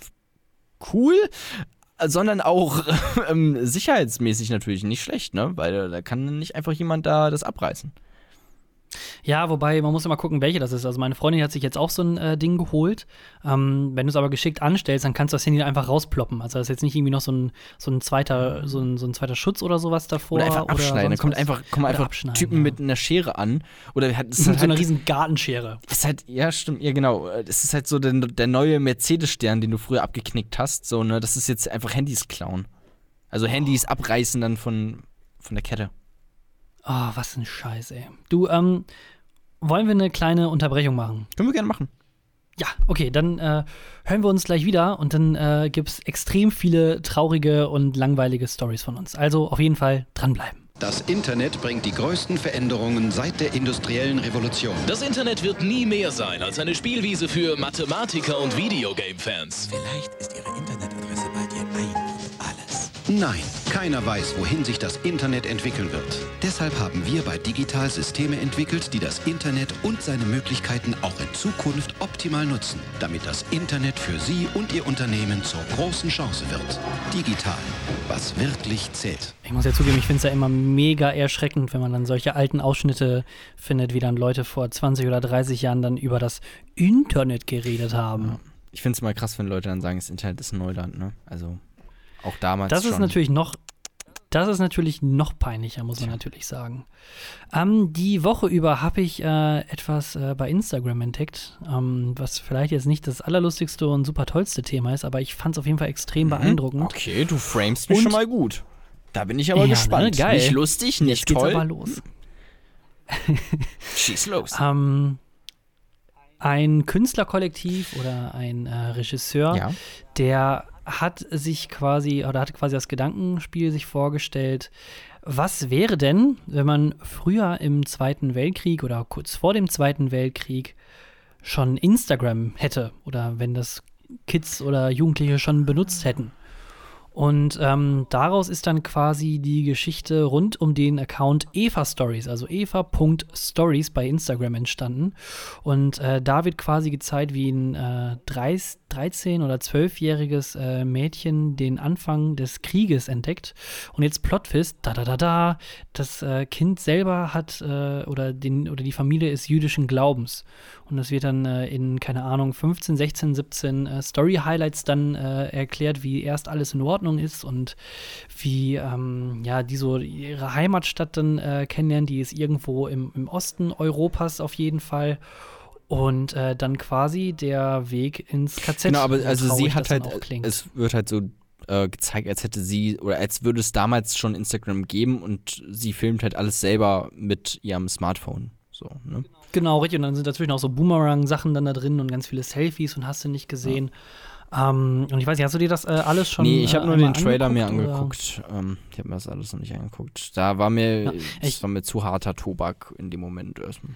cool, sondern auch ähm, sicherheitsmäßig natürlich nicht schlecht, ne? Weil da kann nicht einfach jemand da das abreißen. Ja, wobei man muss immer gucken, welche das ist. Also meine Freundin hat sich jetzt auch so ein äh, Ding geholt. Ähm, wenn du es aber geschickt anstellst, dann kannst du das Handy einfach rausploppen. Also da ist jetzt nicht irgendwie noch so ein, so ein zweiter, so ein, so ein zweiter Schutz oder sowas davor. Oder einfach abschneiden. Da sonst kommt einfach, kommen Oder einfach Typen ja. mit einer Schere an. Oder hat, es mit ist so einer halt, riesen Gartenschere. ist halt, ja, stimmt, ja, genau. Es ist halt so der, der neue Mercedes-Stern, den du früher abgeknickt hast. So, ne? Das ist jetzt einfach Handys klauen. Also Handys abreißen dann von, von der Kette. Oh, was ein Scheiß, ey. Du, ähm, wollen wir eine kleine Unterbrechung machen? Können wir gerne machen. Ja, okay, dann äh, hören wir uns gleich wieder und dann äh, gibt es extrem viele traurige und langweilige Stories von uns. Also auf jeden Fall dranbleiben. Das Internet bringt die größten Veränderungen seit der industriellen Revolution. Das Internet wird nie mehr sein als eine Spielwiese für Mathematiker und Videogame-Fans. Vielleicht ist Ihre Internetadresse Nein, keiner weiß, wohin sich das Internet entwickeln wird. Deshalb haben wir bei Digital Systeme entwickelt, die das Internet und seine Möglichkeiten auch in Zukunft optimal nutzen, damit das Internet für Sie und Ihr Unternehmen zur großen Chance wird. Digital, was wirklich zählt. Ich muss ja zugeben, ich finde es ja immer mega erschreckend, wenn man dann solche alten Ausschnitte findet, wie dann Leute vor 20 oder 30 Jahren dann über das Internet geredet haben. Ich finde es mal krass, wenn Leute dann sagen, das Internet ist ein Neuland, ne? Also auch damals Das schon. ist natürlich noch. Das ist natürlich noch peinlicher, muss man natürlich sagen. Ähm, die Woche über habe ich äh, etwas äh, bei Instagram entdeckt, ähm, was vielleicht jetzt nicht das allerlustigste und super tollste Thema ist, aber ich fand es auf jeden Fall extrem beeindruckend. Mhm. Okay, du framest mich Und- schon mal gut. Da bin ich aber Ja, ne? gespannt. Geil. Nicht lustig, nicht Jetzt geht's toll. aber los. Schieß los. Ähm, ein Künstlerkollektiv oder ein äh, Regisseur, Ja. der hat sich quasi oder hat quasi das Gedankenspiel sich vorgestellt, was wäre denn, wenn man früher im Zweiten Weltkrieg oder kurz vor dem Zweiten Weltkrieg schon Instagram hätte oder wenn das Kids oder Jugendliche schon benutzt hätten. Und ähm, daraus ist dann quasi die Geschichte rund um den Account Eva Stories, also eva.stories bei Instagram entstanden. Und äh, da wird quasi gezeigt, wie ein äh, 13 13- oder 12-jähriges äh, Mädchen den Anfang des Krieges entdeckt. Und jetzt Plotfist, da da da da, das äh, Kind selber hat äh, oder, den, oder die Familie ist jüdischen Glaubens. Und das wird dann äh, in, keine Ahnung, 15, 16, 17 äh, Story-Highlights dann erklärt, wie erst alles in Ordnung Ordnung ist und wie ähm, ja, die so ihre Heimatstadt dann äh, kennenlernen, die ist irgendwo im, im Osten Europas auf jeden Fall. Und äh, dann quasi der Weg ins KZ. Genau, aber so also sie hat halt, es wird halt so äh, gezeigt, als hätte sie, oder als würde es damals schon Instagram geben und sie filmt halt alles selber mit ihrem Smartphone. So, ne? Genau, richtig. Und dann sind dazwischen auch so Boomerang-Sachen dann da drin und ganz viele Selfies und hast du nicht gesehen. Ähm, und ich weiß nicht, hast du dir das äh, alles schon nee, ich habe äh, nur den Trailer mir angeguckt. Ähm, ich habe mir das alles noch nicht angeguckt. Da war mir, Ja, ich- war mir zu harter Tobak in dem Moment erstmal.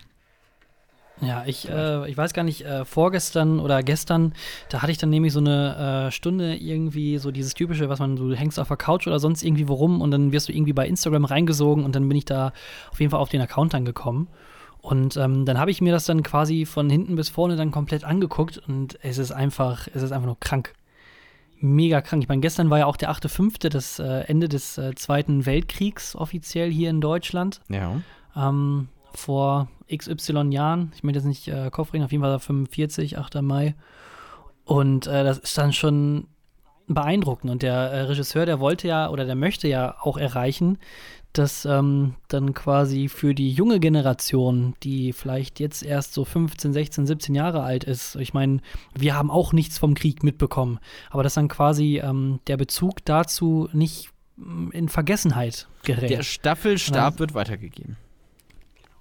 Ja, ich, äh, ich weiß gar nicht, äh, vorgestern oder gestern, da hatte ich dann nämlich so eine äh, Stunde irgendwie so dieses typische, was man, du hängst auf der Couch oder sonst irgendwie wo rum und dann wirst du irgendwie bei Instagram reingesogen und dann bin ich da auf jeden Fall auf den Account dann gekommen. Und ähm, dann habe ich mir das dann quasi von hinten bis vorne dann komplett angeguckt und es ist einfach, es ist einfach nur krank. Mega krank. Ich meine, gestern war ja auch der 8.5., das äh, Ende des äh, Zweiten Weltkriegs offiziell hier in Deutschland Ja. ähm, vor XY Jahren. Ich möchte jetzt nicht äh, Kopfrechnen, auf jeden Fall 45, 8. Mai. Und äh, das ist dann schon beeindruckend. Und der äh, Regisseur, der wollte ja oder der möchte ja auch erreichen, dass ähm, dann quasi für die junge Generation, die vielleicht jetzt erst so 15, 16, 17 Jahre alt ist, ich meine, wir haben auch nichts vom Krieg mitbekommen, aber dass dann quasi ähm, der Bezug dazu nicht mm, in Vergessenheit gerät. Der Staffelstab wird weitergegeben.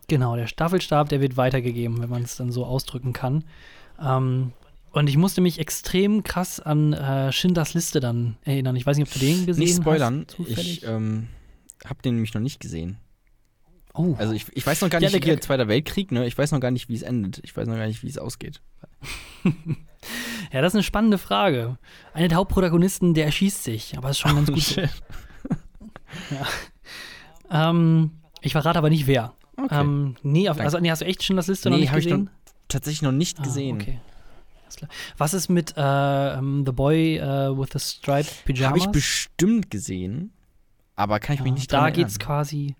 Genau, der Staffelstab, der wird weitergegeben, wenn man es dann so ausdrücken kann. Ähm, und ich musste mich extrem krass an äh, Schindlers Liste dann erinnern. Ich weiß nicht, ob du den gesehen Nicht spoilern, hast. ich ähm, habe den nämlich noch nicht gesehen. oh, Also ich, ich weiß noch gar Ja, nicht, der- hier Zweiter Weltkrieg, ne? Ich weiß noch gar nicht, wie es endet. Ich weiß noch gar nicht, wie es ausgeht. ja, das ist eine spannende Frage. Einer der Hauptprotagonisten, der erschießt sich, aber ist schon ganz gut. so. Ähm, ich verrate aber nicht wer. Okay. Ähm, nee, auf, also, nee, hast du echt Schindlers Liste noch nee, nicht habe ich gesehen? noch tatsächlich noch nicht gesehen. Ah, okay. Alles klar. Was ist mit äh, ähm, The Boy äh, with the Striped Pyjamas? Habe ich bestimmt gesehen, aber kann ich mich Ja, nicht da dran geht's erinnern. quasi.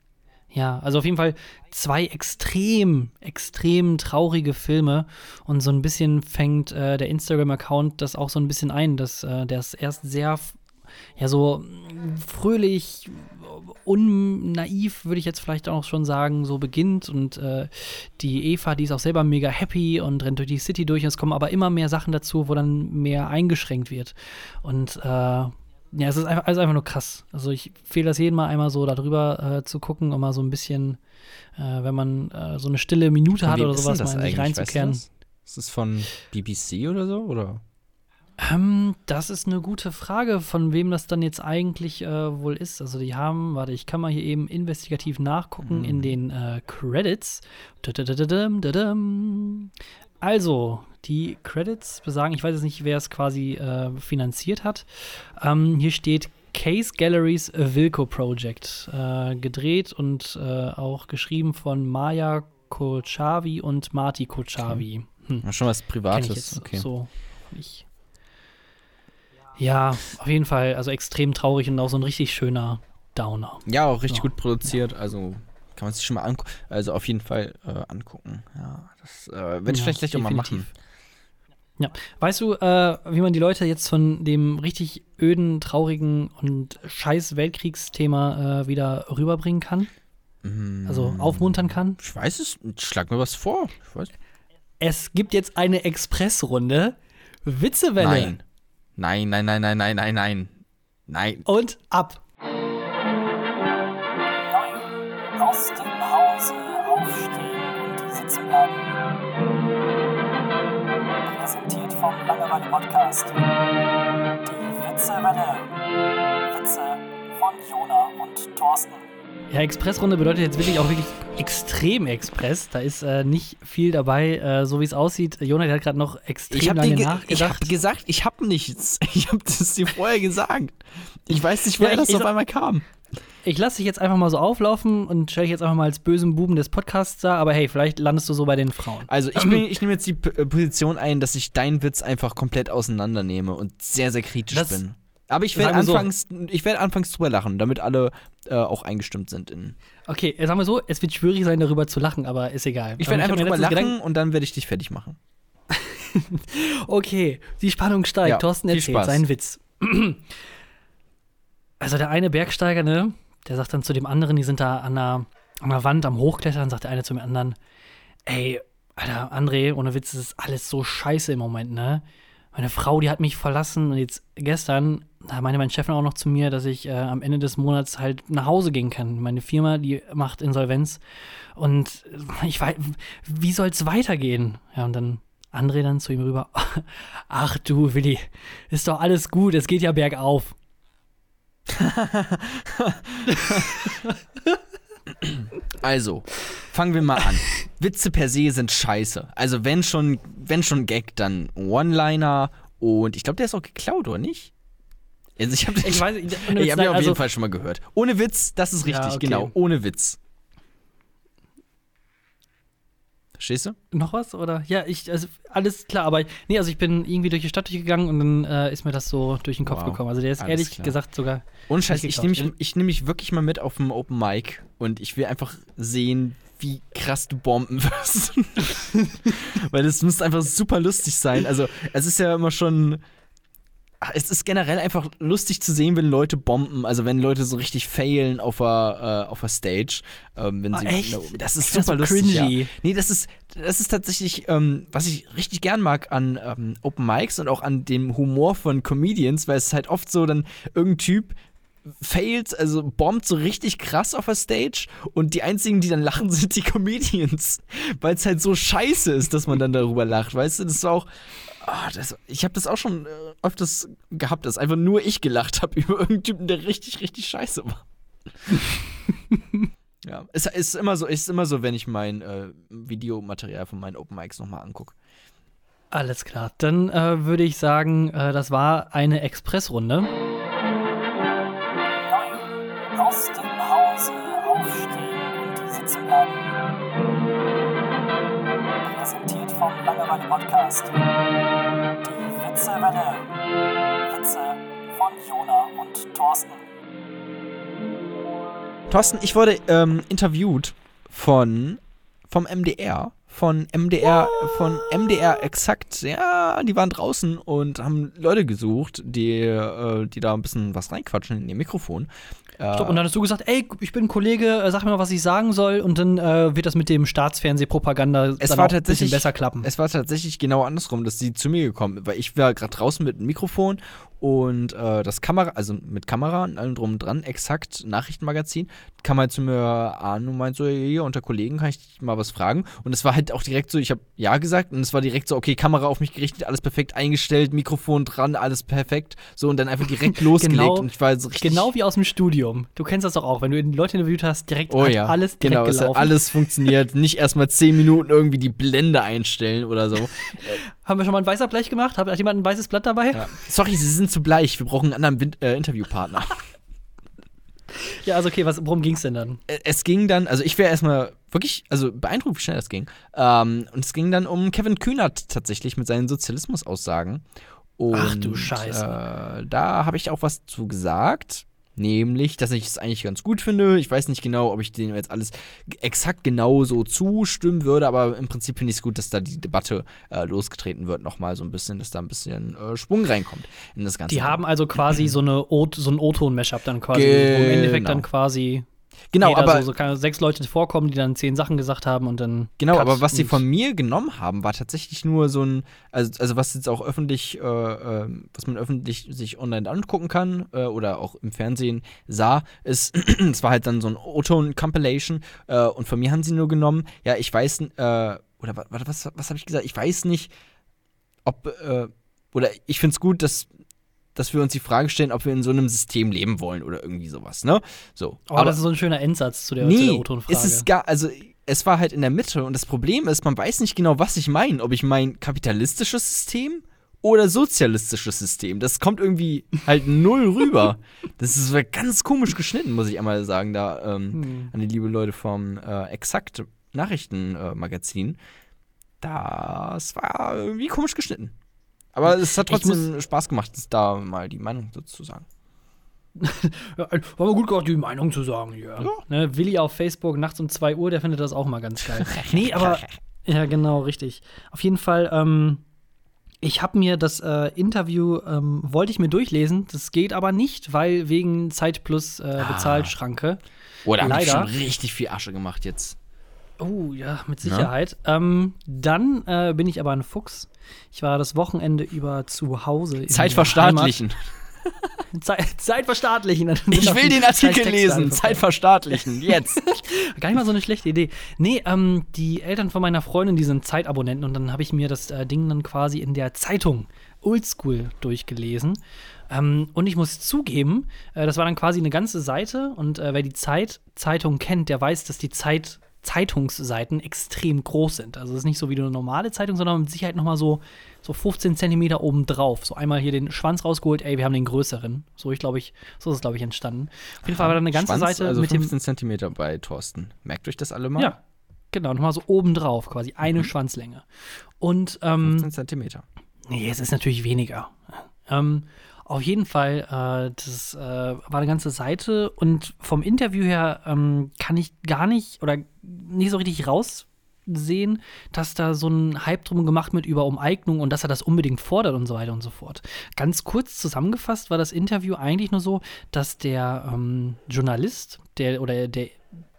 Ja, also auf jeden Fall zwei extrem, extrem traurige Filme. Und so ein bisschen fängt äh, der Instagram-Account das auch so ein bisschen ein, dass äh, der ist erst sehr, ja, so fröhlich, unnaiv, würde ich jetzt vielleicht auch schon sagen, so beginnt. Und äh, die Eva, die ist auch selber mega happy und rennt durch die City durch. Es kommen aber immer mehr Sachen dazu, wo dann mehr eingeschränkt wird. Und äh, ja, es ist einfach, also einfach nur krass. Also ich fehle das jeden Mal einmal so darüber äh, zu gucken, um mal so ein bisschen, äh, wenn man äh, so eine stille Minute hat oder sowas, mal in sich eigentlich? Weißt du reinzukehren. Ist das von BBC oder so? Oder? Ähm, das ist eine gute Frage, von wem das dann jetzt eigentlich äh, wohl ist. Also die haben, warte, ich kann mal hier eben investigativ nachgucken in den äh, Credits. Dadadadadam, dadam. Also, die Credits besagen, ich weiß jetzt nicht, wer es quasi äh, finanziert hat. Ähm, hier steht Case Galleries Wilco Project. Äh, gedreht und äh, auch geschrieben von Maya Kochavi und Marty Kochavi. Hm. Ja, schon was ich Privates. okay. so nicht. Ja, auf jeden Fall, also extrem traurig und auch so ein richtig schöner Downer. Ja, auch richtig Ja. gut produziert. Also kann man sich schon mal angucken. Also auf jeden Fall äh, angucken. Ja, das äh, werde ich Ja, vielleicht gleich auch mal definitiv. machen. Ja, weißt du, äh, wie man die Leute jetzt von dem richtig öden, traurigen und scheiß Weltkriegsthema äh, wieder rüberbringen kann? Also Mm, aufmuntern kann? Ich weiß es. Schlag mir was vor. Ich weiß. Es gibt jetzt eine Expressrunde. Witzewelle. Nein. Nein, nein, nein, nein, nein, nein, nein. Nein. Und ab. Aus Podcast. Die Witzewelle. Witze von Jona und Thorsten. Ja, Expressrunde bedeutet jetzt wirklich auch wirklich extrem Express. Da ist äh, nicht viel dabei, äh, so wie es aussieht. Jona der hat gerade noch extrem Ich habe lange ich nachgedacht. hab gesagt, ich habe nichts. Ich habe das dir vorher gesagt. Ich weiß nicht, Ja, woher ich- das ich auf einmal kam. Ich lasse dich jetzt einfach mal so auflaufen und stelle dich jetzt einfach mal als bösen Buben des Podcasts da, aber hey, vielleicht landest du so bei den Frauen. Also ich, bin- ich nehme jetzt die P äh, Position ein, dass ich deinen Witz einfach komplett auseinandernehme und sehr, sehr kritisch Das- bin. Aber ich werde so. anfangs, ich werde anfangs drüber lachen, damit alle äh, auch eingestimmt sind. In Okay, sagen wir so, es wird schwierig sein, darüber zu lachen, aber ist egal. ich werde einfach drüber lachen und dann werde ich dich fertig machen. Okay, die Spannung steigt. Ja, Thorsten erzählt seinen Witz. also der eine Bergsteiger, ne, der sagt dann zu dem anderen, die sind da an der, an der Wand am Hochklettern, sagt der eine zum anderen, ey, Alter, André, ohne Witz, das ist alles so scheiße im Moment, ne? Meine Frau, die hat mich verlassen und jetzt gestern, da meinte mein Chef auch noch zu mir, dass ich äh, am Ende des Monats halt nach Hause gehen kann. Meine Firma, die macht Insolvenz und ich weiß, wie soll es weitergehen? Ja, und dann André dann zu ihm rüber, ach du, Willi, ist doch alles gut, es geht ja bergauf. Also, fangen wir mal an. Witze per se sind scheiße. Also, wenn schon, wenn schon Gag, dann One-Liner und ich glaube, der ist auch geklaut, oder nicht? Also ich habe Ich weiß, ich Witz, hab ihn auf also- jeden Fall schon mal gehört. Ohne Witz, das ist Ja, richtig, okay. genau. Ohne Witz. Verstehst du? Noch was? Oder? Ja, ich, also alles klar, aber nee, also ich bin irgendwie durch die Stadt durchgegangen und dann äh, ist mir das so durch den Kopf Wow. gekommen. Also der ist Alles ehrlich klar. gesagt sogar. Ohne Scheiß, Nicht ich nehme mich, ich nehm mich wirklich mal mit auf dem Open Mic und ich will einfach sehen, wie krass du bomben wirst. Weil es muss einfach super lustig sein. Also, es ist ja immer schon. Es ist generell einfach lustig zu sehen, wenn Leute bomben, also wenn Leute so richtig failen auf der, äh, auf der Stage. Ähm, wenn Ah, sie, echt? Das ist Ist das super so lustig. Ja. Nee, das ist, das ist tatsächlich, ähm, was ich richtig gern mag an ähm, Open Mics und auch an dem Humor von Comedians, weil es halt oft so dann irgendein Typ fails, also bombt so richtig krass auf der Stage und die einzigen, die dann lachen, sind die Comedians, weil es halt so scheiße ist, dass man dann darüber lacht, weißt du, das war auch ah, das, ich habe das auch schon äh, öfters gehabt, dass einfach nur ich gelacht habe über irgendeinen Typen, der richtig, richtig scheiße war. ja, es ist immer so, ist immer so, wenn ich mein äh, Videomaterial von meinen Open Mics nochmal angucke. Alles klar. Dann äh, würde ich sagen, äh, das war eine Expressrunde. Neu aus dem Hause aufstehen und sitzen bleiben. Präsentiert vom Langeweile Podcast. Die Witzewelle. Witze von Jona und Thorsten. Thorsten, ich wurde ähm, interviewt von vom MDR. Von MDR, von MDR exakt, ja, die waren draußen und haben Leute gesucht, die, äh, die da ein bisschen was reinquatschen in ihr Mikrofon. Äh, Stopp, und dann hast du gesagt, ey, ich bin ein Kollege, äh, sag mir mal, was ich sagen soll. Und dann äh, wird das mit dem Staatsfernsehpropaganda es war tatsächlich besser klappen. Es war tatsächlich genau andersrum, dass sie zu mir gekommen, weil ich war gerade draußen mit dem Mikrofon und äh, das Kamera, also mit Kamera und allem drum und dran, exakt Nachrichtenmagazin, kam halt zu mir an und meint so, hier unter Kollegen kann ich dich mal was fragen und es war halt auch direkt so, ich habe ja gesagt und es war direkt so, okay, Kamera auf mich gerichtet, alles perfekt eingestellt, Mikrofon dran, alles perfekt, so und dann einfach direkt losgelegt Genau- und ich war so richtig Genau wie aus dem Studium. Du kennst das doch auch, wenn du die Leute interviewt hast, direkt Oh ja, alles direkt genau, es hat gelaufen. alles funktioniert. Nicht erstmal zehn Minuten irgendwie die Blende einstellen oder so. Haben wir schon mal ein weißer Blech gemacht? Hat, jemand ein weißes Blatt dabei? Ja. Sorry, Sie sind zu bleich. Wir brauchen einen anderen Win äh, Interviewpartner. Ja, also okay, was, worum ging's denn dann? Es ging dann, also ich wäre erstmal wirklich, also beeindruckt, wie schnell das ging. Ähm, und es ging dann um Kevin Kühnert tatsächlich mit seinen Sozialismusaussagen. Und, Ach du Scheiße. Äh, da habe ich auch was zu gesagt. Nämlich, dass ich es eigentlich ganz gut finde. Ich weiß nicht genau, ob ich dem jetzt alles exakt genau so zustimmen würde, aber im Prinzip finde ich es gut, dass da die Debatte äh, losgetreten wird, nochmal so ein bisschen, dass da ein bisschen äh, Schwung reinkommt in das Ganze. Die haben also quasi so, eine o so ein O-Ton-Mashup dann quasi, wo im Endeffekt Genau. dann quasi genau, jeder aber so, so keine, sechs Leute vorkommen, die dann zehn Sachen gesagt haben und dann Genau, Cut aber was sie von mir genommen haben, war tatsächlich nur so ein, also, also was jetzt auch öffentlich, äh, äh, was man öffentlich sich online angucken kann äh, oder auch im Fernsehen sah, ist, es war halt dann so ein O-Ton-Compilation äh, und von mir haben sie nur genommen, ja, ich weiß, äh, oder wa- warte, was, was habe ich gesagt? Ich weiß nicht, ob, äh, oder ich finde es gut, dass dass wir uns die Frage stellen, ob wir in so einem System leben wollen oder irgendwie sowas, ne? So. Oh, das ist so ein schöner Endsatz zu der, zu Nee, der O-Ton-Frage. ist es gar, also es war halt in der Mitte und das Problem ist, man weiß nicht genau, was ich meine. Ob ich mein kapitalistisches System oder sozialistisches System. Das kommt irgendwie halt null rüber. Das ist ganz komisch geschnitten, muss ich einmal sagen, da ähm, Hm. an die liebe Leute vom äh, Exakt Nachrichtenmagazin. Äh, das war irgendwie komisch geschnitten. Aber es hat trotzdem Spaß gemacht, da mal die Meinung dazu zu sagen. Ja, war mal gut gerade die Meinung zu sagen hier. Ne, Willi auf Facebook nachts um 2 Uhr, der findet das auch mal ganz geil. nee, aber ja, genau, richtig. Auf jeden Fall, ähm, Ich habe mir das äh, Interview, ähm, wollte ich mir durchlesen, das geht aber nicht, weil wegen Zeit plus äh, Bezahlschranke. Oder haben die Leider. schon richtig viel Asche gemacht jetzt? Oh ja, mit Sicherheit. Ähm, dann äh, bin ich aber ein Fuchs. Ich war das Wochenende über zu Hause. Zeit verstaatlichen. Zeit, Zeit verstaatlichen. Sind Ich will den Artikel lesen. Zeit verstaatlichen. Jetzt. Gar nicht mal so eine schlechte Idee. Nee, ähm, die Eltern von meiner Freundin, die sind Zeitabonnenten und dann habe ich mir das äh, Ding dann quasi in der Zeitung Oldschool durchgelesen. Ähm, und ich muss zugeben, äh, das war dann quasi eine ganze Seite und äh, wer die Zeit-Zeitung kennt, der weiß, dass die Zeit Zeitungsseiten extrem groß sind. Also es ist nicht so wie eine normale Zeitung, sondern mit Sicherheit noch mal so, so 15 Zentimeter oben drauf. So einmal hier den Schwanz rausgeholt, ey, wir haben den größeren. So, ich glaube ich, so ist es, glaube ich, entstanden. Auf jeden Fall war da eine ganze Schwanz, Seite also mit dem 15 Zentimeter bei Thorsten. Merkt euch das alle mal? ja, genau, nochmal so oben drauf, quasi eine Schwanzlänge. Und ähm, 15 Zentimeter. nee, es ist natürlich weniger. Ähm, auf jeden Fall, äh, das äh, war eine ganze Seite und vom Interview her ähm, kann ich gar nicht oder nicht so richtig raussehen, dass da so ein Hype drum gemacht wird über Umeignung und dass er das unbedingt fordert und so weiter und so fort. Ganz kurz zusammengefasst war das Interview eigentlich nur so, dass der ähm, Journalist, der oder der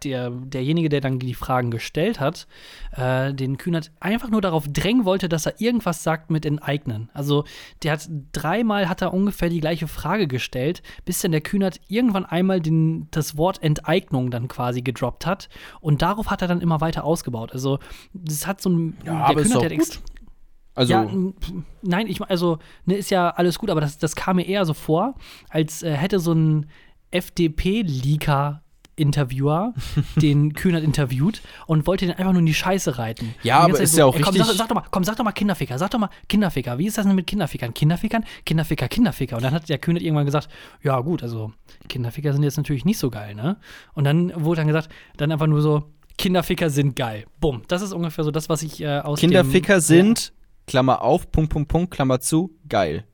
der, derjenige, der dann die Fragen gestellt hat, äh, den Kühnert einfach nur darauf drängen wollte, dass er irgendwas sagt mit enteignen. Also der hat dreimal hat er ungefähr die gleiche Frage gestellt, bis dann der Kühnert irgendwann einmal den, das Wort Enteignung dann quasi gedroppt hat und darauf hat er dann immer weiter ausgebaut. Also das hat so ein Ja, aber ist doch hat ex- gut. Also, ja, nein, ich also, ne, ist ja alles gut, aber das, das kam mir eher so vor, als äh, hätte so ein FDP-Leaker Interviewer den Kühnert interviewt und wollte den einfach nur in die Scheiße reiten. Ja, aber ist ja auch komm, richtig- Sag, sag doch mal, komm, sag doch mal Kinderficker, sag doch mal Kinderficker. Wie ist das denn mit Kinderfickern? Kinderfickern, Kinderficker, Kinderficker. Und dann hat der Kühnert irgendwann gesagt, ja gut, also Kinderficker sind jetzt natürlich nicht so geil, ne? Und dann wurde dann gesagt, dann einfach nur so, Kinderficker sind geil. Bumm. Das ist ungefähr so das, was ich äh, aus Kinderficker dem, sind, Klammer auf, Punkt, Punkt, Punkt, Klammer zu, geil.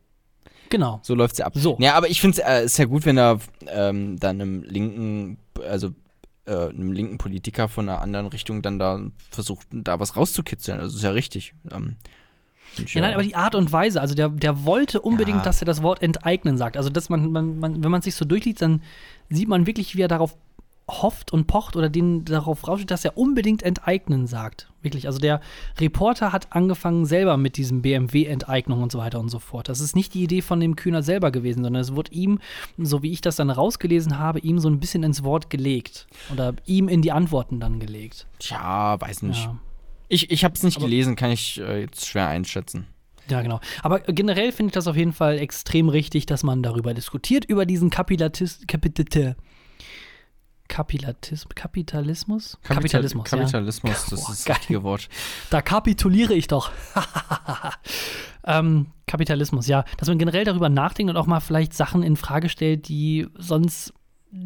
Genau. So läuft's ja ab. So. Ja, aber ich finde es äh, ist ja gut, wenn er ähm, dann einem linken, also äh, einem linken Politiker von einer anderen Richtung dann da versucht, da was rauszukitzeln. Also ist ja richtig. Ähm, Ja, nein, aber die Art und Weise, also der, der wollte unbedingt, Ja. dass er das Wort enteignen sagt. Also, dass man, man, man wenn man sich so durchliest, dann sieht man wirklich, wie er darauf hofft und pocht oder den darauf rauscht, dass er unbedingt enteignen sagt. Wirklich. Also der Reporter hat angefangen selber mit diesem BMW-Enteignung und so weiter und so fort. Das ist nicht die Idee von dem Kühner selber gewesen, sondern es wurde ihm, so wie ich das dann rausgelesen habe, ihm so ein bisschen ins Wort gelegt. Oder ihm in die Antworten dann gelegt. Tja, weiß nicht. Ja. Ich, ich habe es nicht Aber- gelesen, kann ich äh, jetzt schwer einschätzen. Ja, genau. Aber generell finde ich das auf jeden Fall extrem richtig, dass man darüber diskutiert, über diesen Kapitalismus. Kapital Kapitalismus? Kapitalismus? Kapitalismus, ja. Kapitalismus, das Boah, ist das richtige Wort. Da kapituliere ich doch. ähm, Kapitalismus, ja. Dass man generell darüber nachdenkt und auch mal vielleicht Sachen in Frage stellt, die sonst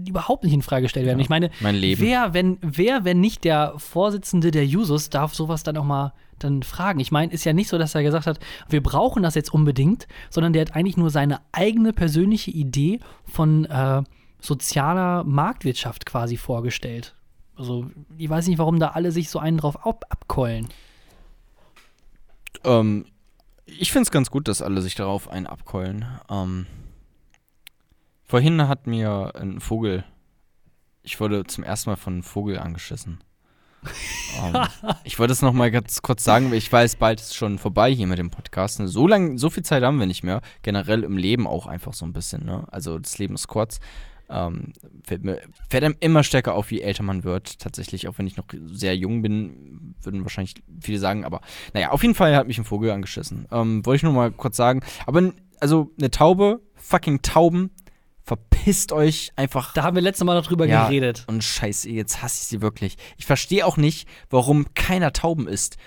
überhaupt nicht in Frage gestellt werden. ich meine, mein Leben. Wer, wenn, wer, wenn nicht der Vorsitzende der Jusos, darf sowas dann auch mal dann fragen? Ich meine, ist ja nicht so, dass er gesagt hat, wir brauchen das jetzt unbedingt, sondern der hat eigentlich nur seine eigene persönliche Idee von äh, sozialer Marktwirtschaft quasi vorgestellt. Also, ich weiß nicht, warum da alle sich so einen drauf ab abkeulen. Ähm, ich finde es ganz gut, dass alle sich darauf einen abkeulen. Ähm, vorhin hat mir ein Vogel, ich wurde zum ersten Mal von einem Vogel angeschissen. ähm, ich wollte es noch mal ganz kurz sagen, weil ich weiß, bald ist schon vorbei hier mit dem Podcast. Ne? So lang, so viel Zeit haben wir nicht mehr. Generell im Leben auch einfach so ein bisschen. Ne? Also das Leben ist kurz. Ähm, fällt, mir, fällt einem immer stärker auf, je älter man wird. Tatsächlich, auch wenn ich noch sehr jung bin, würden wahrscheinlich viele sagen. Aber naja, auf jeden Fall hat mich ein Vogel angeschissen. Ähm, wollte ich nur mal kurz sagen. Aber also eine Taube, fucking Tauben, verpisst euch einfach. Da haben wir letztes Mal noch drüber Ja, geredet. Und scheiße, jetzt hasse ich sie wirklich. Ich verstehe auch nicht, warum keiner Tauben isst.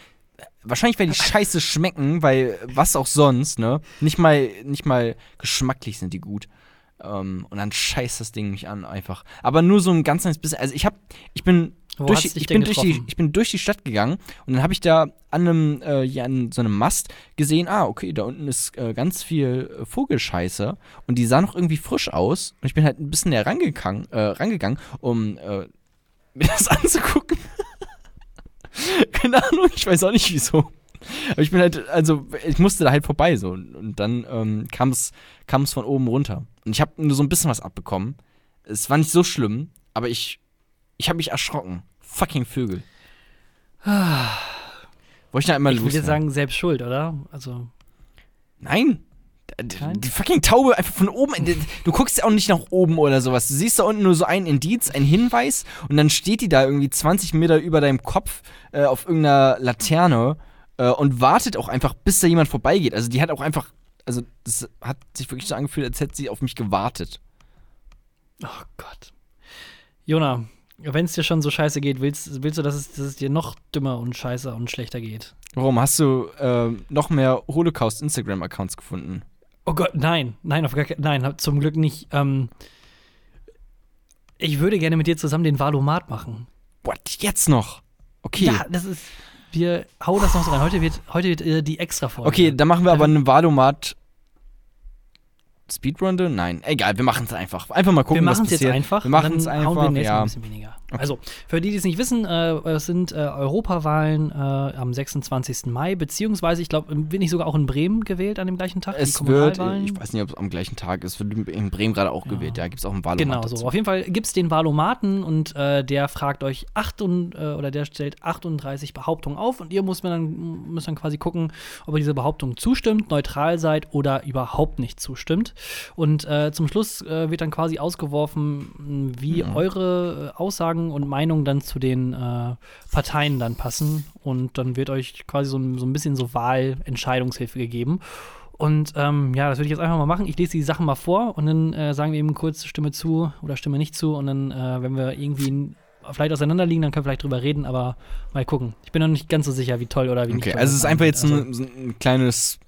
Wahrscheinlich, weil die scheiße schmecken, weil was auch sonst, ne? Nicht mal, nicht mal geschmacklich sind die gut. Ähm, und dann scheißt das Ding mich an einfach. Aber nur so ein ganz kleines bisschen. Also ich hab, ich bin Wo durch, ich bin durch die, ich bin durch die Stadt gegangen und dann habe ich da an einem, äh, ja, an so einem Mast gesehen, ah, okay, da unten ist äh, ganz viel äh, Vogelscheiße und die sah noch irgendwie frisch aus und ich bin halt ein bisschen näher rangegangen, äh, rangegangen um äh, mir das anzugucken. Keine Ahnung, ich weiß auch nicht wieso. Aber ich bin halt, also ich musste da halt vorbei so. Und dann ähm, kam es von oben runter. Und ich habe nur so ein bisschen was abbekommen. Es war nicht so schlimm, aber ich, ich habe mich erschrocken. Fucking Vögel. Wollte ich da immer Ich würde sagen, selbst schuld, oder? Also, Nein. Die fucking Taube einfach von oben. Du guckst ja auch nicht nach oben oder sowas. Du siehst da unten nur so ein Indiz, ein Hinweis und dann steht die da irgendwie 20 Meter über deinem Kopf äh, auf irgendeiner Laterne äh, und wartet auch einfach, bis da jemand vorbeigeht. Also die hat auch einfach, also das hat sich wirklich so angefühlt, als hätte sie auf mich gewartet. oh Gott. Jona, wenn es dir schon so scheiße geht, willst, willst du, dass es, dass es dir noch dümmer und scheißer und schlechter geht? Warum? Hast du äh, noch mehr Holocaust-Instagram-Accounts gefunden? Oh Gott, nein, nein, auf gar keinen, nein, zum Glück nicht. Ähm, ich würde gerne mit dir zusammen den Valomat machen. What? Jetzt noch? Okay. Ja, das ist. Wir hau das noch so rein. Heute wird, heute wird äh, die extra Folge. Okay, dann machen wir aber eine Valomat. Speedrunde? Nein, egal, wir machen es einfach. Einfach mal gucken, wir was machen es passiert. jetzt einfach. Wir machen es dann hauen wir einfach, nächstes Mal ja. ein bisschen weniger. Also, für die, die es nicht wissen, äh, es sind äh, Europawahlen äh, am 26. Mai, beziehungsweise, ich glaube, wird nicht sogar auch in Bremen gewählt an dem gleichen Tag? Es wird, ich weiß nicht, ob es am gleichen Tag ist, wird in Bremen gerade auch gewählt, ja, gibt es auch einen Valomat Genau, dazu. so. Auf jeden Fall gibt es den Valomaten und äh, der fragt euch acht und, äh, oder der stellt 38 Behauptungen auf und ihr müsst dann, müsst dann quasi gucken, ob ihr diese Behauptung zustimmt, neutral seid oder überhaupt nicht zustimmt. Und äh, zum Schluss wird dann quasi ausgeworfen, wie Mhm. eure äh, Aussagen und Meinungen dann zu den äh, Parteien dann passen. Und dann wird euch quasi so, ein- so ein bisschen so Wahlentscheidungshilfe gegeben. Und ähm, ja, das würde ich jetzt einfach mal machen. Ich lese die Sachen mal vor und dann äh, sagen wir eben kurz Stimme zu oder Stimme nicht zu. Und dann, äh, wenn wir irgendwie vielleicht auseinander liegen, dann können wir vielleicht drüber reden, aber mal gucken. Ich bin noch nicht ganz so sicher, wie toll oder wie nicht Okay, also es ist einfach jetzt ein, so ein kleines,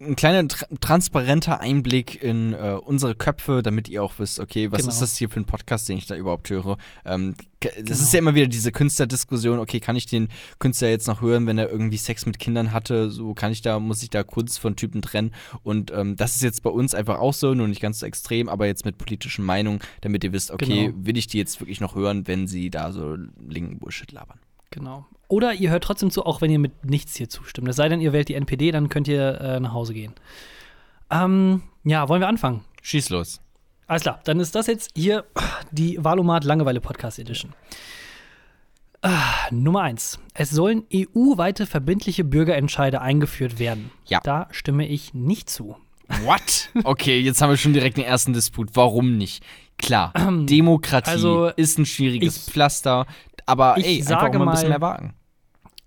ein kleiner tra transparenter Einblick in äh, unsere Köpfe, damit ihr auch wisst, okay, was Genau. ist das hier für ein Podcast, den ich da überhaupt höre. Ähm, das Genau. ist ja immer wieder diese Künstlerdiskussion, okay, kann ich den Künstler jetzt noch hören, wenn er irgendwie Sex mit Kindern hatte, so kann ich da, muss ich da Kunst von Typen trennen und ähm, das ist jetzt bei uns einfach auch so, nur nicht ganz so extrem, aber jetzt mit politischen Meinungen, damit ihr wisst, okay, Genau. will ich die jetzt wirklich noch hören, wenn sie da so linken Bullshit labern. Genau. Oder ihr hört trotzdem zu, auch wenn ihr mit nichts hier zustimmt. Es sei denn, ihr wählt die NPD, dann könnt ihr äh, nach Hause gehen. Ähm, ja, wollen wir anfangen? Schieß los. Alles klar, dann ist das jetzt hier die Valomat Langeweile Podcast Edition. Ah, Nummer eins. Es sollen EU-weite verbindliche Bürgerentscheide eingeführt werden. Ja. Da stimme ich nicht zu. What? Okay, jetzt haben wir schon direkt den ersten Disput. Warum nicht? Klar, Demokratie also, ist ein schwieriges ich- Pflaster, aber ich ey, einfach sage auch mal ein bisschen mehr wagen.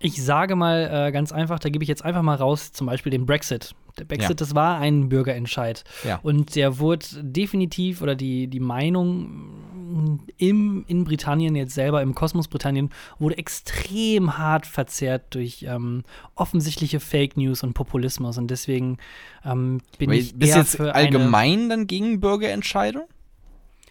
Ich sage mal äh, ganz einfach, da gebe ich jetzt einfach mal raus, zum Beispiel den Brexit. Der Brexit, Ja. das war ein Bürgerentscheid. Ja. Und der wurde definitiv, oder die, die Meinung im, in Britannien jetzt selber, im Kosmos Britannien, wurde extrem hart verzerrt durch ähm, offensichtliche Fake News und Populismus. Und deswegen ähm, bin Aber ich bist eher jetzt für allgemein dann gegen Bürgerentscheidung?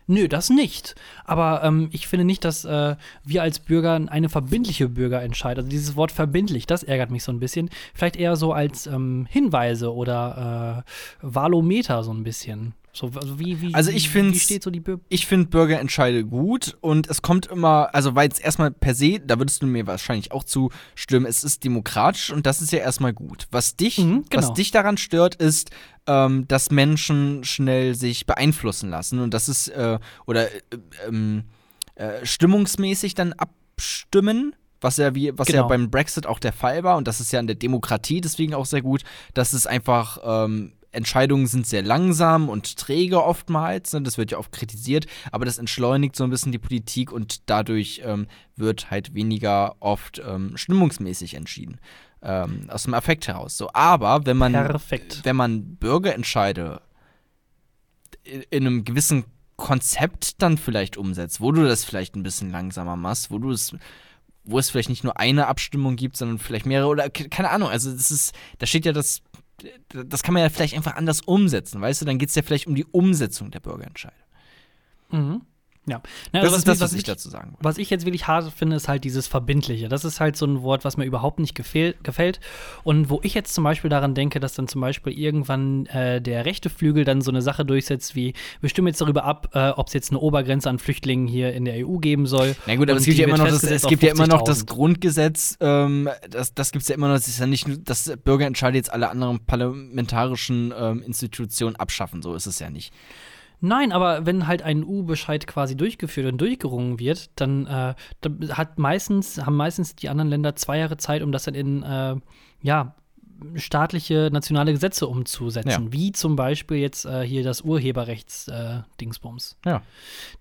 Nö, das nicht. Aber ähm, ich finde nicht, dass äh, wir als Bürger eine verbindliche Bürgerentscheid, also dieses Wort verbindlich, das ärgert mich so ein bisschen. Vielleicht eher so als ähm, Hinweise oder äh, Valometer so ein bisschen. So, also wie, wie, Also ich steht so. Ich finde Bürgerentscheide gut und es kommt immer, also weil es erstmal per se, da würdest du mir wahrscheinlich auch zustimmen, es ist demokratisch und das ist ja erstmal gut. Was dich, Mhm, genau. was dich daran stört, ist, ähm, dass Menschen schnell sich beeinflussen lassen und das ist, äh, oder äh, ähm, äh, stimmungsmäßig dann abstimmen. Was ja, wie, was ja Genau. beim Brexit auch der Fall war, und das ist ja in der Demokratie deswegen auch sehr gut, dass es einfach ähm, Entscheidungen sind sehr langsam und träge oftmals, ne? das wird ja oft kritisiert, aber das entschleunigt so ein bisschen die Politik und dadurch ähm, wird halt weniger oft ähm, stimmungsmäßig entschieden. Ähm, aus dem Affekt heraus. So, aber wenn man, Perfekt. wenn man Bürgerentscheide in, in einem gewissen Konzept dann vielleicht umsetzt, wo du das vielleicht ein bisschen langsamer machst, wo du es wo es vielleicht nicht nur eine Abstimmung gibt, sondern vielleicht mehrere oder ke- keine Ahnung. Also das ist, da steht ja das, das kann man ja vielleicht einfach anders umsetzen, weißt du? Dann geht es ja vielleicht um die Umsetzung der Bürgerentscheide. Mhm. Ja. Na, Das also ist das, was was ich dazu sagen wollte. Was ich jetzt wirklich hart finde, ist halt dieses Verbindliche. Das ist halt so ein Wort, was mir überhaupt nicht gefällt. Und wo ich jetzt zum Beispiel daran denke, dass dann zum Beispiel irgendwann äh, der rechte Flügel dann so eine Sache durchsetzt, wie wir stimmen jetzt darüber ab, äh, ob es jetzt eine Obergrenze an Flüchtlingen hier in der EU geben soll. Na gut, aber es gibt ja immer noch das, es gibt ja immer noch das 50.000. Grundgesetz, ähm, das, das gibt es ja immer noch, es ist ja nicht nur, dass Bürgerentscheide jetzt alle anderen parlamentarischen ähm, Institutionen abschaffen, so ist es ja nicht. Nein, aber wenn halt ein U-Bescheid quasi durchgeführt und durchgerungen wird, dann, äh, dann hat meistens, haben meistens die anderen Länder zwei Jahre Zeit, um das dann in äh, ja, staatliche, nationale Gesetze umzusetzen. Ja. Wie zum Beispiel jetzt äh, hier das Urheberrechts-Dingsbums. Ja.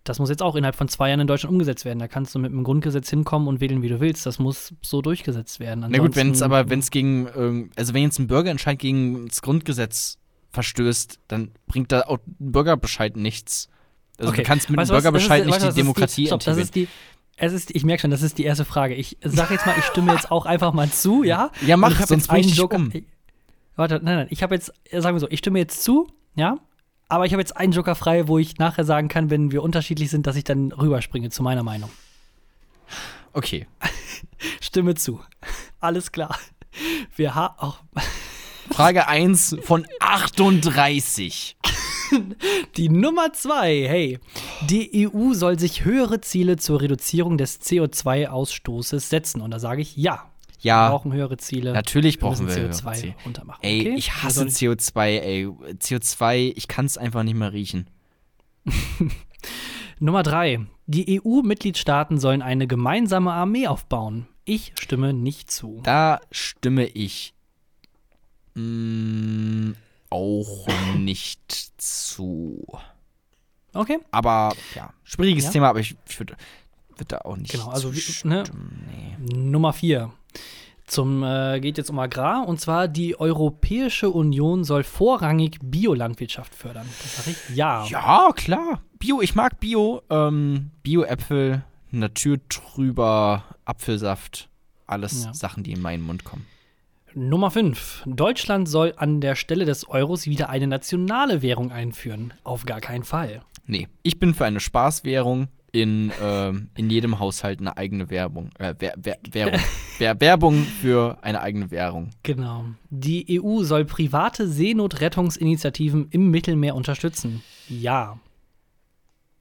Das muss jetzt auch innerhalb von zwei Jahren in Deutschland umgesetzt werden. Da kannst du mit dem Grundgesetz hinkommen und wählen, wie du willst. Das muss so durchgesetzt werden. Na gut, wenn es Ansonsten- aber, wenn es gegen, ähm, also wenn jetzt ein Bürgerentscheid gegen das Grundgesetz verstößt, dann bringt da auch ein Bürgerbescheid nichts. Also Okay. du kannst mit Weißt einem ist- Bürgerbescheid weißt nicht du die ist Demokratie stopp, das ist die, es ist, ich merke schon, das ist die erste Frage. Ich sage jetzt mal, ich stimme jetzt auch einfach mal zu, ja? Ja, mach, hab sonst jetzt bring einen ich um. Ich- Warte, nein, nein, ich habe jetzt, äh, sagen wir so, ich stimme jetzt zu, ja? Aber ich habe jetzt einen Joker frei, wo ich nachher sagen kann, wenn wir unterschiedlich sind, dass ich dann rüberspringe zu meiner Meinung. Okay. Stimme zu. Alles klar. Wir haben auch Frage 1 von 38. die Nummer zwei. Hey, die EU soll sich höhere Ziele zur Reduzierung des CO2-Ausstoßes setzen. Und da sage ich ja. Wir Ja, brauchen höhere Ziele. natürlich Wir brauchen wir CO2 höhere runtermachen. Ey, okay? ich Wir hasse sollen- CO2, ey. CO2, ich kann es einfach nicht mehr riechen. Nummer drei. Die EU-Mitgliedstaaten sollen eine gemeinsame Armee aufbauen. Ich stimme nicht zu. Da stimme ich mm, auch nicht zu. Okay. Aber ja, schwieriges Ja? Thema, aber ich, ich würde würd da auch nicht Genau, also ne? Nee. Nummer vier. Zum, äh, geht jetzt um Agrar und zwar die Europäische Union soll vorrangig Biolandwirtschaft fördern. Das sage ich ja. Ja, klar. Bio, ich mag Bio. Ähm, Bio-Äpfel, naturtrüber Apfelsaft. Alles Ja. Sachen, die in meinen Mund kommen. Nummer 5. Deutschland soll an der Stelle des Euros wieder eine nationale Währung einführen. Auf gar keinen Fall. Nee, ich bin für eine Spaßwährung. In, ähm, in jedem Haushalt eine eigene Werbung. Äh, Wer, Wer, Währung. Wer, Werbung für eine eigene Währung. Genau. Die EU soll private Seenotrettungsinitiativen im Mittelmeer unterstützen. Ja.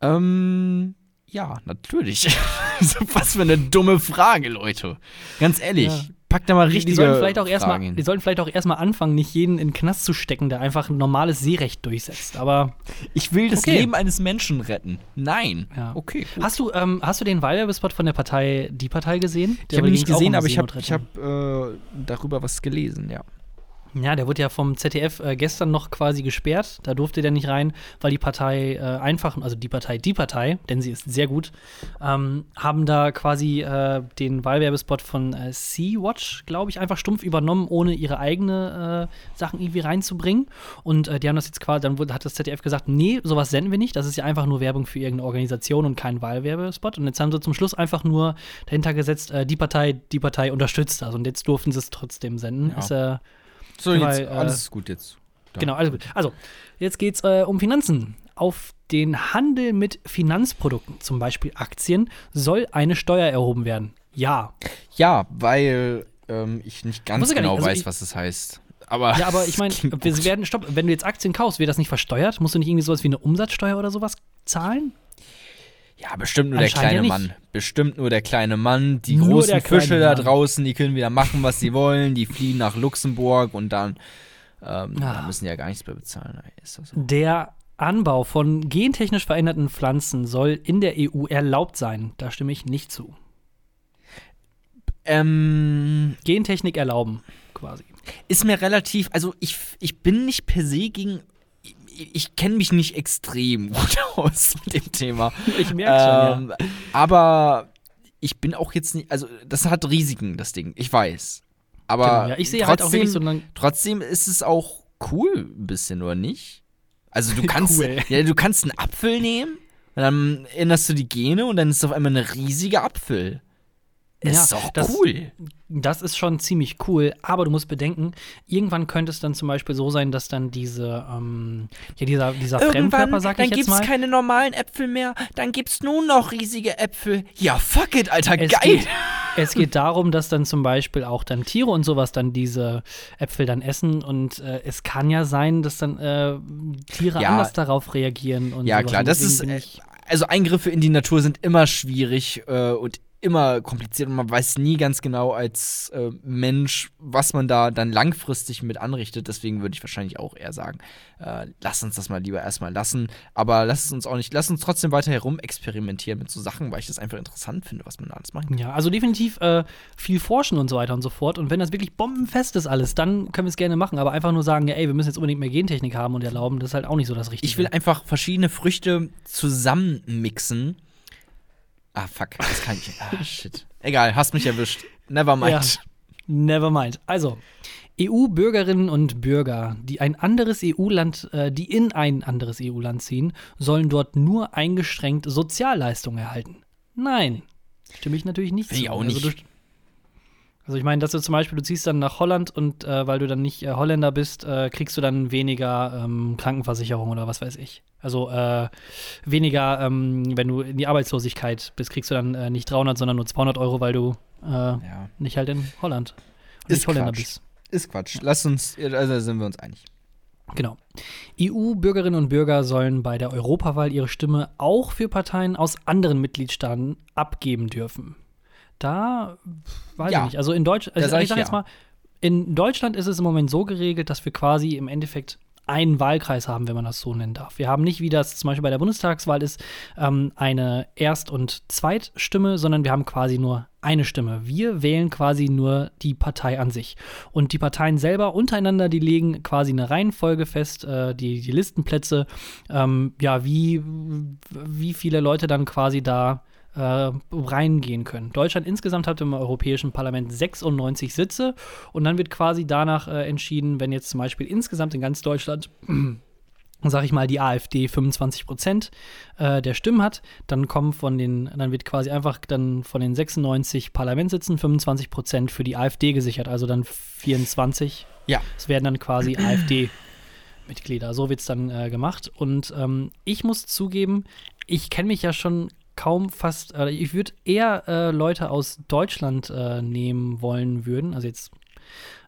Ähm, ja, natürlich. Was für eine dumme Frage, Leute. Ganz ehrlich, Ja. Packt da mal Die, richtige die sollten vielleicht auch erstmal, die sollten vielleicht auch erstmal anfangen, nicht jeden in den Knast zu stecken, der einfach ein normales Seerecht durchsetzt. Aber Ich will das Okay. Leben eines Menschen retten. Nein. Ja. Okay. Gut. hast du, ähm, hast du den Wahlwerbespot von der Partei Die Partei gesehen? Ich habe ihn nicht gesehen, aber ich habe ich hab, äh, darüber was gelesen, ja. Ja, der wurde ja vom ZDF äh, gestern noch quasi gesperrt. Da durfte der nicht rein, weil die Partei äh, einfach, also die Partei, die Partei, denn sie ist sehr gut, ähm, haben da quasi äh, den Wahlwerbespot von äh, Sea-Watch, glaube ich, einfach stumpf übernommen, ohne ihre eigene äh, Sachen irgendwie reinzubringen. Und äh, die haben das jetzt quasi, dann wurde, hat das ZDF gesagt, nee, sowas senden wir nicht. Das ist ja einfach nur Werbung für irgendeine Organisation und kein Wahlwerbespot. Und jetzt haben sie zum Schluss einfach nur dahinter gesetzt, äh, die Partei, die Partei unterstützt das. Und jetzt durften sie es trotzdem senden. Ja. Ist, So, Weil, jetzt, äh, alles ist gut jetzt. Da. Genau, also gut. Also, jetzt geht's äh, um Finanzen. Auf den Handel mit Finanzprodukten, zum Beispiel Aktien, soll eine Steuer erhoben werden. Ja. Ja, weil ähm, ich nicht ganz genau nicht, also weiß, ich- was es heißt. Aber Ja, aber ich meine, wir werden, stopp, wenn du jetzt Aktien kaufst, wird das nicht versteuert? Musst du nicht irgendwie sowas wie eine Umsatzsteuer oder sowas zahlen? Ja, bestimmt nur der kleine ja. Mann. Bestimmt nur der kleine Mann. Die Nur großen Fische da draußen, die können wieder machen, was sie wollen. Die fliehen nach Luxemburg und dann ähm, Ah. da müssen die ja gar nichts mehr bezahlen. So? Der Anbau von gentechnisch veränderten Pflanzen soll in der EU erlaubt sein. Da stimme ich nicht zu. Ähm, Gentechnik erlauben, quasi. ist mir relativ, also ich, ich bin nicht per se gegen, ich, kenne mich nicht extrem gut aus mit dem Thema. Ich merke Ähm, Aber ich bin auch jetzt nicht, also das hat Risiken, das Ding, ich weiß. Aber Genau, ja, ich sehe halt auch wirklich so trotzdem ist es auch cool ein bisschen, oder nicht? Also du kannst, Cool. ja, du kannst einen Apfel nehmen, und dann änderst du die Gene und dann ist es auf einmal eine riesige Apfel. Ist Ja, doch das- cool. Das ist schon ziemlich cool, aber du musst bedenken, irgendwann könnte es dann zum Beispiel so sein, dass dann diese, ähm, ja, dieser, dieser Fremdkörper, sag ich jetzt mal. keine normalen Äpfel mehr, dann gibt's nur noch riesige Äpfel. Ja, fuck it, Alter, Es geil. geht, es geht darum, dass dann zum Beispiel auch dann Tiere und sowas dann diese Äpfel dann essen und äh, es kann ja sein, dass dann äh, Tiere Ja. anders darauf reagieren und Ja, sowas. klar, das ist, äh, also Eingriffe in die Natur sind immer schwierig äh, und immer kompliziert und man weiß nie ganz genau als äh, Mensch, was man da dann langfristig mit anrichtet. Deswegen würde ich wahrscheinlich auch eher sagen, äh, lass uns das mal lieber erstmal lassen. Aber lass es uns auch nicht, lass uns trotzdem weiter herum experimentieren mit so Sachen, weil ich das einfach interessant finde, was man da alles machen kann. Ja, also definitiv äh, viel forschen und so weiter und so fort. Und wenn das wirklich bombenfest ist alles, dann können wir es gerne machen. Aber einfach nur sagen, ja, ey, wir müssen jetzt unbedingt mehr Gentechnik haben und erlauben, das ist halt auch nicht so das Richtige. Ich will einfach verschiedene Früchte zusammenmixen. Ah, fuck, das kann ich. Ah, shit. Egal, hast mich erwischt. Never mind. Ja. Never mind. Also, EU-Bürgerinnen und Bürger, die ein anderes EU-Land, äh, die in ein anderes EU-Land ziehen, sollen dort nur eingeschränkt Sozialleistungen erhalten. Nein, stimme ich natürlich nicht ich zu. auch Also, nicht. du, also ich meine, dass du zum Beispiel, du ziehst dann nach Holland und äh, weil du dann nicht äh, Holländer bist, äh, kriegst du dann weniger ähm, Krankenversicherung oder was weiß ich. Also äh, weniger, ähm, wenn du in die Arbeitslosigkeit bist, kriegst du dann äh, nicht 300, sondern nur 200 Euro, weil du äh, Ja. nicht halt in Holland Ist nicht Holländer Quatsch. bist. Ist Quatsch. Lass uns, also sind wir uns einig. Genau. EU-Bürgerinnen und Bürger sollen bei der Europawahl ihre Stimme auch für Parteien aus anderen Mitgliedstaaten abgeben dürfen. Da weiß Ja. ich nicht. Also in Deutsch, also ich ich sag ja. jetzt mal, in Deutschland ist es im Moment so geregelt, dass wir quasi im Endeffekt einen Wahlkreis haben, wenn man das so nennen darf. Wir haben nicht, wie das zum Beispiel bei der Bundestagswahl ist, ähm, eine Erst- und Zweitstimme, sondern wir haben quasi nur eine Stimme. Wir wählen quasi nur die Partei an sich. Und die Parteien selber untereinander, die legen quasi eine Reihenfolge fest, äh, die, die Listenplätze, ähm, ja, wie, wie viele Leute dann quasi da äh, reingehen können. Deutschland insgesamt hat im Europäischen Parlament 96 Sitze und dann wird quasi danach äh, entschieden, wenn jetzt zum Beispiel insgesamt in ganz Deutschland sag ich mal, die AfD 25 Prozent äh, der Stimmen hat, dann kommen von den, dann wird quasi einfach dann von den 96 Parlamentssitzen 25 Prozent für die AfD gesichert, also dann 24. Ja. Es werden dann quasi AfD-Mitglieder. So wird es dann äh, gemacht. Und ähm, ich muss zugeben, ich kenne mich ja schon kaum fast, äh, ich würde eher äh, Leute aus Deutschland äh, nehmen wollen würden, also jetzt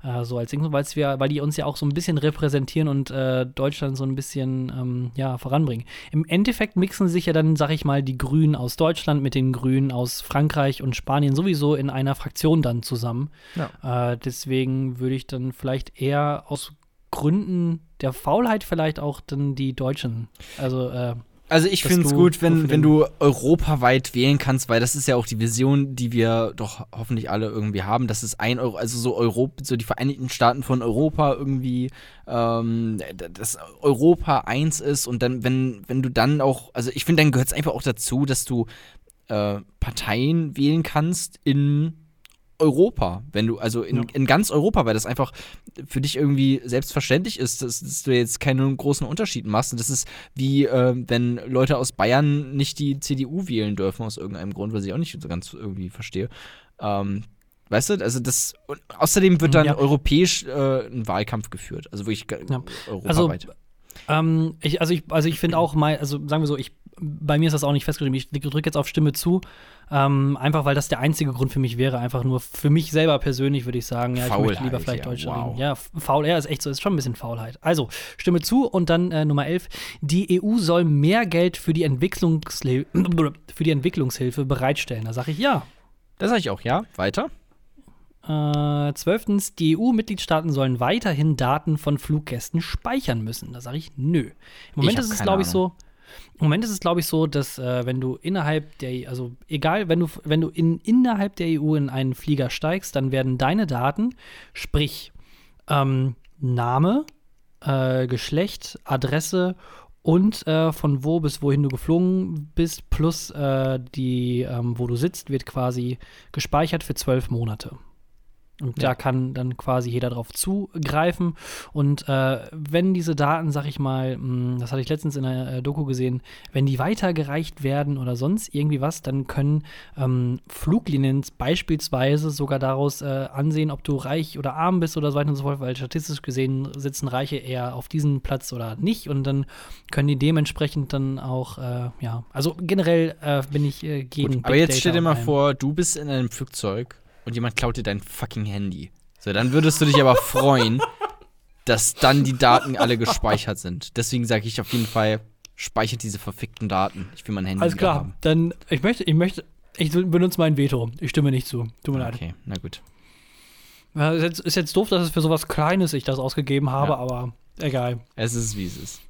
äh, so als wir, weil die uns ja auch so ein bisschen repräsentieren und äh, Deutschland so ein bisschen ähm, ja, voranbringen. Im Endeffekt mixen sich ja dann, sag ich mal, die Grünen aus Deutschland mit den Grünen aus Frankreich und Spanien sowieso in einer Fraktion dann zusammen. Äh, deswegen würde ich dann vielleicht eher aus Gründen der Faulheit vielleicht auch dann die Deutschen, also äh, Also ich finde es gut, wenn, wenn du europaweit wählen kannst, weil das ist ja auch die Vision, die wir doch hoffentlich alle irgendwie haben, dass es ein Euro, also so Europa, so die Vereinigten Staaten von Europa irgendwie, ähm, dass Europa eins ist und dann, wenn, wenn du dann auch, also ich finde, dann gehört es einfach auch dazu, dass du äh, Parteien wählen kannst in Europa, wenn du, also in, Ja. in ganz Europa, weil das einfach für dich irgendwie selbstverständlich ist, dass, dass du jetzt keinen großen Unterschied machst. Und das ist wie, äh, wenn Leute aus Bayern nicht die CDU wählen dürfen, aus irgendeinem Grund, was ich auch nicht so ganz irgendwie verstehe. Ähm, weißt du, also das, und außerdem wird dann Ja. europäisch äh, ein Wahlkampf geführt, also wirklich Ja. europaweit. Ähm, ich, also ich, also ich finde auch mal, also sagen wir so, ich, bei mir ist das auch nicht festgeschrieben. Ich drücke jetzt auf Stimme zu, ähm, einfach weil das der einzige Grund für mich wäre. Einfach nur für mich selber persönlich würde ich sagen, ja, ich möchte Faulheit, lieber vielleicht ja, Deutsch wow. reden. Ja, faul, ja, ist echt so, ist schon ein bisschen Faulheit. Also, Stimme zu und dann äh, Nummer 11. Die EU soll mehr Geld für die, Entwicklungshil für die Entwicklungshilfe bereitstellen. Da sage ich ja. das sage ich auch, ja. Weiter. Äh, zwölftens, die EU-Mitgliedstaaten sollen weiterhin Daten von Fluggästen speichern müssen. Da sage ich nö. Im Moment ist es, glaube ich, so. Im Moment ist es, glaube ich, so, dass äh, wenn du innerhalb der, also egal, wenn du, wenn du in, innerhalb der EU in einen Flieger steigst, dann werden deine Daten, sprich ähm, Name, äh, Geschlecht, Adresse und äh, von wo bis wohin du geflogen bist, plus äh, die, ähm, wo du sitzt, wird quasi gespeichert für zwölf Monate. Und da kann dann quasi jeder drauf zugreifen. Und äh, wenn diese Daten, sag ich mal, mh, das hatte ich letztens in einer äh, Doku gesehen, wenn die weitergereicht werden oder sonst irgendwie was, dann können ähm, Fluglinien beispielsweise sogar daraus äh, ansehen, ob du reich oder arm bist oder so weiter und so fort, weil statistisch gesehen sitzen Reiche eher auf diesem Platz oder nicht. Und dann können die dementsprechend dann auch, äh, ja, also generell äh, bin ich äh, gegen. Aber Big jetzt Data stell dir mal vor, du bist in einem Flugzeug und jemand klaut dir dein fucking Handy. So, dann würdest du dich aber freuen, dass dann die Daten alle gespeichert sind. Deswegen sage ich auf jeden Fall, speichert diese verfickten Daten. Ich will mein Handy Alles klar, haben. dann ich möchte, ich möchte, ich benutze mein Veto. Ich stimme nicht zu. Tut mir leid. Okay, na gut. Ja, ist, jetzt, ist jetzt doof, dass es für sowas Kleines ich das ausgegeben habe, Ja. aber egal. Es ist, wie es ist.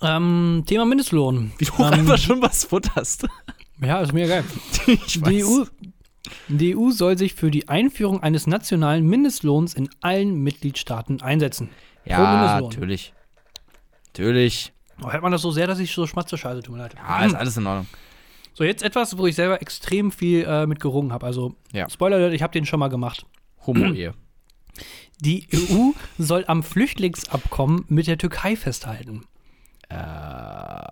Ähm, Thema Mindestlohn. Wie du Ähm, einfach schon was futterst. Ja, ist mir egal. ich Die EU, die EU soll sich für die Einführung eines nationalen Mindestlohns in allen Mitgliedstaaten einsetzen. Ja, natürlich. Natürlich. Oh, hört man das so sehr, dass ich so schmatze? Scheiße, tut mir leid. Ja, ist alles in Ordnung. So, jetzt etwas, wo ich selber extrem viel äh, mit gerungen habe. Also, Ja. Spoiler, Alert, ich habe den schon mal gemacht. Homo-Ehe. Die EU soll am Flüchtlingsabkommen mit der Türkei festhalten. äh, boah,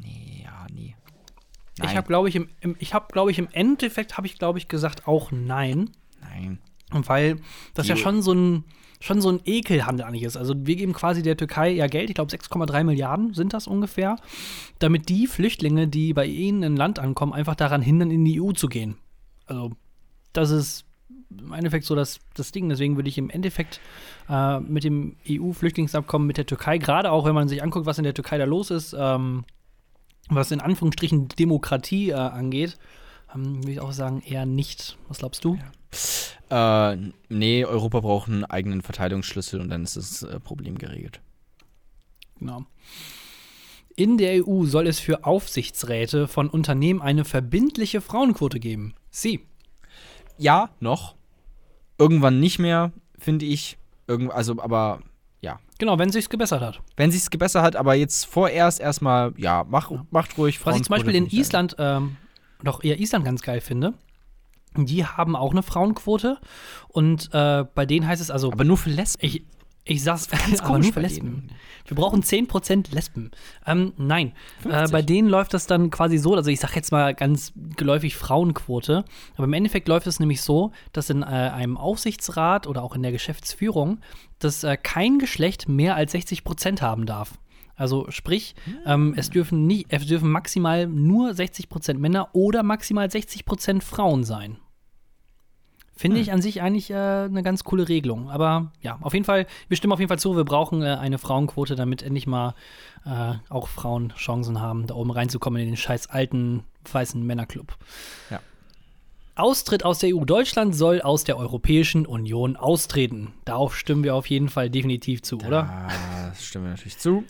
nee, ja, nee. Ich habe, glaube ich, im, im, ich habe, glaube ich, im Endeffekt habe ich, glaube ich, gesagt auch nein, Nein. weil das Die- ja schon so ein schon so ein Ekelhandel eigentlich ist. Also wir geben quasi der Türkei ja Geld, ich glaube 6,3 Milliarden sind das ungefähr, damit die Flüchtlinge, die bei ihnen in Land ankommen, einfach daran hindern, in die EU zu gehen. Also das ist im Endeffekt so das, das Ding. Deswegen würde ich im Endeffekt äh, mit dem EU-Flüchtlingsabkommen mit der Türkei, gerade auch wenn man sich anguckt, was in der Türkei da los ist, ähm, was in Anführungsstrichen Demokratie äh, angeht, ähm, würde ich auch sagen, eher nicht. Was glaubst du? Äh, nee, Europa braucht einen eigenen Verteilungsschlüssel und dann ist das äh, Problem geregelt. Genau. In der EU soll es für Aufsichtsräte von Unternehmen eine verbindliche Frauenquote geben. Sie. Ja, noch. Irgendwann nicht mehr, finde ich. Irgend, also, aber ja. Genau, wenn sich's gebessert hat. Wenn sich's gebessert hat, aber jetzt vorerst erstmal, ja, mach, macht ruhig Was ich zum Beispiel in Island, ähm, doch eher Island ganz geil finde. Die haben auch eine Frauenquote und äh, bei denen heißt es also, Aber nur für Lesben. ich, ich sag's Ganz aber komisch nur für Lesben. Wir brauchen 10% Lesben. Ähm, nein, äh, 50. bei denen läuft das dann quasi so, also ich sag jetzt mal ganz geläufig Frauenquote, aber im Endeffekt läuft es nämlich so, dass in äh, einem Aufsichtsrat oder auch in der Geschäftsführung, dass äh, kein Geschlecht mehr als 60% haben darf. Also sprich, ähm, es, dürfen nie, es dürfen maximal nur 60% Männer oder maximal 60% Frauen sein. Finde ich an sich eigentlich äh, eine ganz coole Regelung. Aber ja, auf jeden Fall, wir stimmen auf jeden Fall zu, wir brauchen äh, eine Frauenquote, damit endlich mal äh, auch Frauen Chancen haben, da oben reinzukommen in den scheiß alten weißen Männerclub. Ja. Austritt aus der EU. Deutschland soll aus der Europäischen Union austreten. Darauf stimmen wir auf jeden Fall definitiv zu, oder? Das stimmt mir natürlich zu.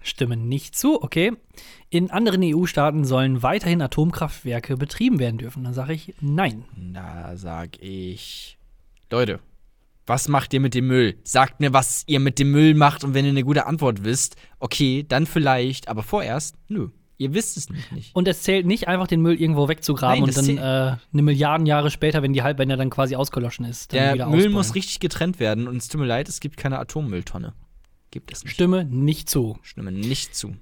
Stimmen nicht zu, okay. In anderen EU-Staaten sollen weiterhin Atomkraftwerke betrieben werden dürfen. Dann sage ich nein. Da sag ich, Leute, was macht ihr mit dem Müll? Sagt mir, was ihr mit dem Müll macht und wenn ihr eine gute Antwort wisst, okay, dann vielleicht, aber vorerst, nö, ihr wisst es nicht. nicht. Und es zählt nicht einfach, den Müll irgendwo wegzugraben Nein, und dann äh, eine Milliarden Jahre später, wenn die halb, wenn er dann quasi ausgelöschen ist, dann Der wieder Müll ausbringen. muss richtig getrennt werden und es tut mir leid, es gibt keine Atommülltonne. Gibt es nicht. Stimme nicht zu. Stimme nicht zu.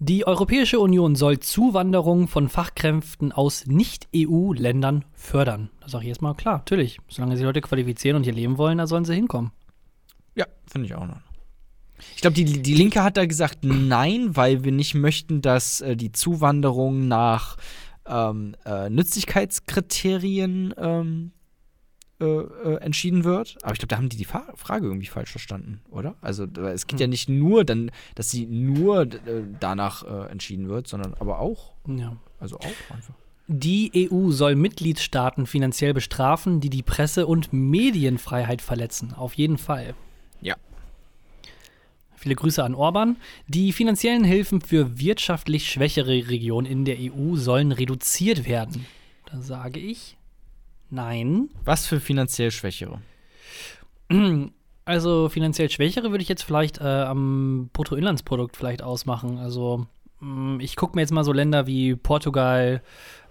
Die Europäische Union soll Zuwanderung von Fachkräften aus Nicht-EU-Ländern fördern. Das sage ich jetzt mal klar, natürlich. Solange sie Leute qualifizieren und hier leben wollen, da sollen sie hinkommen. Ja, finde ich auch noch. Ich glaube, die, die Linke hat da gesagt, nein, weil wir nicht möchten, dass äh, die Zuwanderung nach ähm, äh, Nützlichkeitskriterien ähm, äh, äh, entschieden wird. Aber ich glaube, da haben die die Fa Frage irgendwie falsch verstanden, oder? Also es geht ja nicht nur dann, dass sie nur äh, danach äh, entschieden wird, sondern aber auch, Ja. also auch einfach. Die EU soll Mitgliedstaaten finanziell bestrafen, die die Presse- und Medienfreiheit verletzen. Auf jeden Fall. Ja. Viele Grüße an Orban. Die finanziellen Hilfen für wirtschaftlich schwächere Regionen in der EU sollen reduziert werden. Da sage ich nein. Was für finanziell Schwächere? Also finanziell schwächere würde ich jetzt vielleicht äh, am Bruttoinlandsprodukt vielleicht ausmachen. Also Mm, Ich gucke mir jetzt mal so Länder wie Portugal,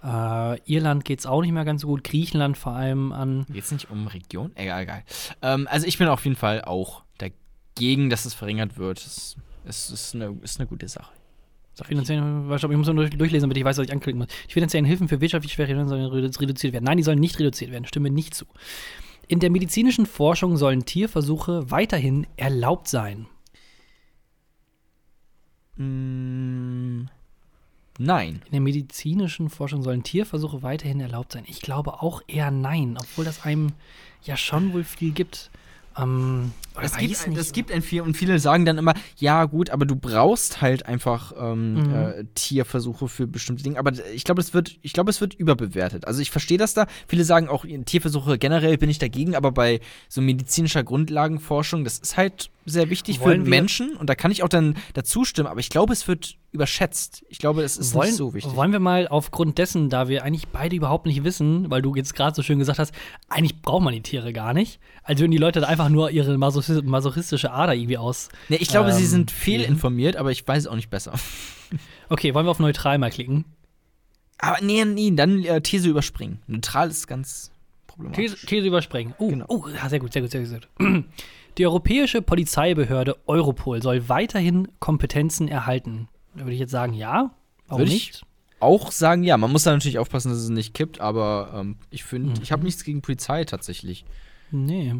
äh, Irland geht es auch nicht mehr ganz so gut, Griechenland vor allem an. Geht's nicht um Region? Egal, egal. Ähm, also ich bin auf jeden Fall auch dagegen, dass es verringert wird. Es, es ist, eine, ist eine gute Sache. Sag. Finanziellen, ich muss nur durch, durchlesen, damit ich weiß, was ich anklicken muss. Die finanziellen Hilfen für wirtschaftlich schwere Länder sollen redu- reduziert werden. Nein, die sollen nicht reduziert werden. Stimme nicht zu. In der medizinischen Forschung sollen Tierversuche weiterhin erlaubt sein. Mm, nein. In der medizinischen Forschung sollen Tierversuche weiterhin erlaubt sein. Ich glaube auch eher nein, obwohl das einem ja schon wohl viel gibt. Ähm, Es gibt, nicht. es gibt ein viel und viele sagen dann immer, ja gut, aber du brauchst halt einfach ähm, Mhm. äh, Tierversuche für bestimmte Dinge. Aber ich glaube, es wird, ich glaube, es wird überbewertet. Also ich verstehe das da. Viele sagen auch Tierversuche generell bin ich dagegen, aber bei so medizinischer Grundlagenforschung, das ist halt sehr wichtig Wollen für Menschen und da kann ich auch dann dazu stimmen. Aber ich glaube, es wird überschätzt. Ich glaube, es ist wollen, nicht so wichtig. wollen wir mal aufgrund dessen, da wir eigentlich beide überhaupt nicht wissen, weil du jetzt gerade so schön gesagt hast, eigentlich braucht man die Tiere gar nicht. Also würden die Leute da einfach nur ihre masochis- masochistische Ader irgendwie aus. Nee, ich glaube, sie ähm, sind fehlinformiert, aber ich weiß es auch nicht besser. Okay, wollen wir auf neutral mal klicken? Aber nee, nee, dann äh, These überspringen. Neutral ist ganz problematisch. These, These überspringen. Oh, Genau. oh, ja, sehr gut, sehr gut, sehr gut. Die europäische Polizeibehörde Europol soll weiterhin Kompetenzen erhalten. Da würde ich jetzt sagen, ja. Warum Würde ich- nicht? auch sagen, ja, man muss da natürlich aufpassen, dass es nicht kippt, aber ähm, ich finde, Mhm. ich habe nichts gegen Polizei tatsächlich. Nee.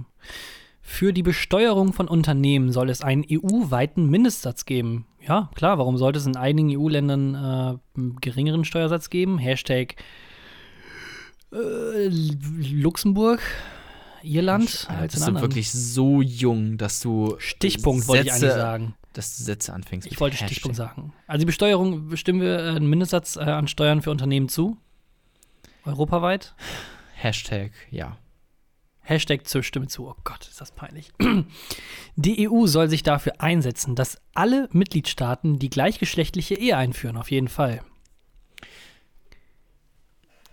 Für die Besteuerung von Unternehmen soll es einen EU-weiten Mindestsatz geben. Ja, klar, warum sollte es in einigen EU-Ländern äh, einen geringeren Steuersatz geben? Hashtag äh, Luxemburg, Irland. Alter, als bist du wirklich so jung, dass du Stichpunkt wollte ich Sätze- eigentlich sagen. dass du Sätze anfängst. Ich wollte Hashtag. Stichpunkt sagen. Also die Besteuerung bestimmen wir äh, einen Mindestsatz äh, an Steuern für Unternehmen zu. Europaweit. Hashtag, ja. Hashtag zur Stimme zu. Oh Gott, ist das peinlich. Die EU soll sich dafür einsetzen, dass alle Mitgliedstaaten die gleichgeschlechtliche Ehe einführen, auf jeden Fall.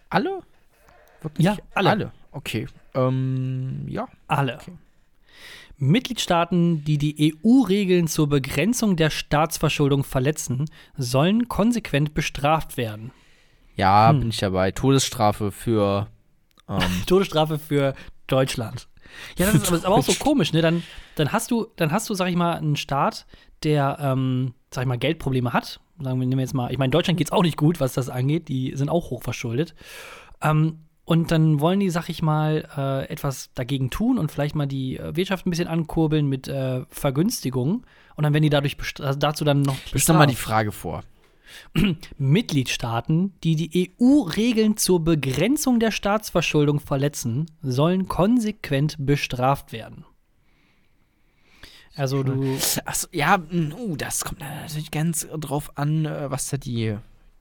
Alle? Wirklich? Ja, alle. Alle. Okay. Ähm, ja. Alle. Okay. Mitgliedstaaten, die die EU-Regeln zur Begrenzung der Staatsverschuldung verletzen, sollen konsequent bestraft werden. Ja, Hm. bin ich dabei. Todesstrafe für. Ähm, Todesstrafe für Deutschland. Ja, das ist aber, auch so komisch, ne? Dann, dann hast du, dann hast du, sag ich mal, einen Staat, der, ähm, sag ich mal, Geldprobleme hat. Sagen wir, nehmen wir jetzt mal, ich meine, Deutschland geht es auch nicht gut, was das angeht. Die sind auch hochverschuldet. Ähm, und dann wollen die, sag ich mal, äh, etwas dagegen tun und vielleicht mal die äh, Wirtschaft ein bisschen ankurbeln mit äh, Vergünstigungen. Und dann werden die dadurch also dazu dann noch. Doch mal die. Frage vor. Mitgliedstaaten, die die EU-Regeln zur Begrenzung der Staatsverschuldung verletzen, sollen konsequent bestraft werden. Also du, Achso, ja, uh, das kommt natürlich ganz drauf an, äh, was da die,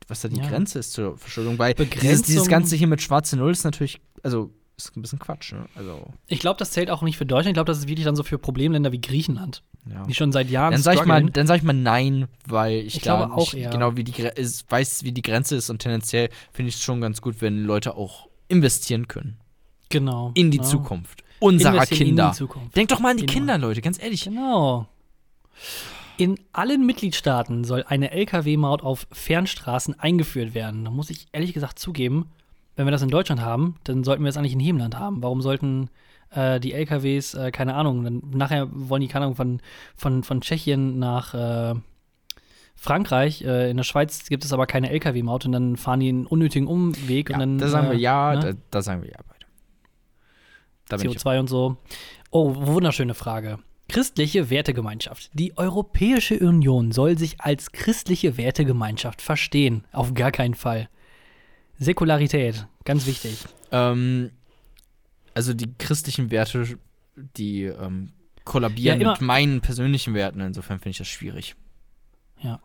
was da die Ja. Grenze ist zur Verschuldung. Weil dieses, dieses Ganze hier mit schwarze Null ist natürlich, also ist ein bisschen Quatsch, ne? Also, ich glaube, das zählt auch nicht für Deutschland. Ich glaube, das ist wirklich dann so für Problemländer wie Griechenland, ja. die schon seit Jahren Dann sag ich mal, dann ich mal nein, weil ich, Ich glaube auch eher. genau wie die ist, weiß, wie die Grenze ist und tendenziell finde ich es schon ganz gut, wenn Leute auch investieren können Genau. in die ja. Zukunft unserer Kinder. Denkt doch mal an die Genau. Kinder, Leute, ganz ehrlich. Genau. In allen Mitgliedstaaten soll eine Lkw-Maut auf Fernstraßen eingeführt werden. Da muss ich ehrlich gesagt zugeben, wenn wir das in Deutschland haben, dann sollten wir es eigentlich in jedem Land haben. Warum sollten äh, die LKWs, äh, keine Ahnung, dann nachher wollen die, keine Ahnung, von, von, von Tschechien nach äh, Frankreich, äh, in der Schweiz gibt es aber keine Lkw-Maut und dann fahren die einen unnötigen Umweg Ja, und dann. da sagen äh, wir ja, ne? da, da sagen wir ja beide. Da bin ich CO2 und so. Oh, wunderschöne Frage. Christliche Wertegemeinschaft. Die Europäische Union soll sich als christliche Wertegemeinschaft verstehen. Auf gar keinen Fall. Säkularität, ganz wichtig. Ähm, also die christlichen Werte, die ähm, kollabieren Ja, mit meinen persönlichen Werten. Insofern finde ich das schwierig. Ja.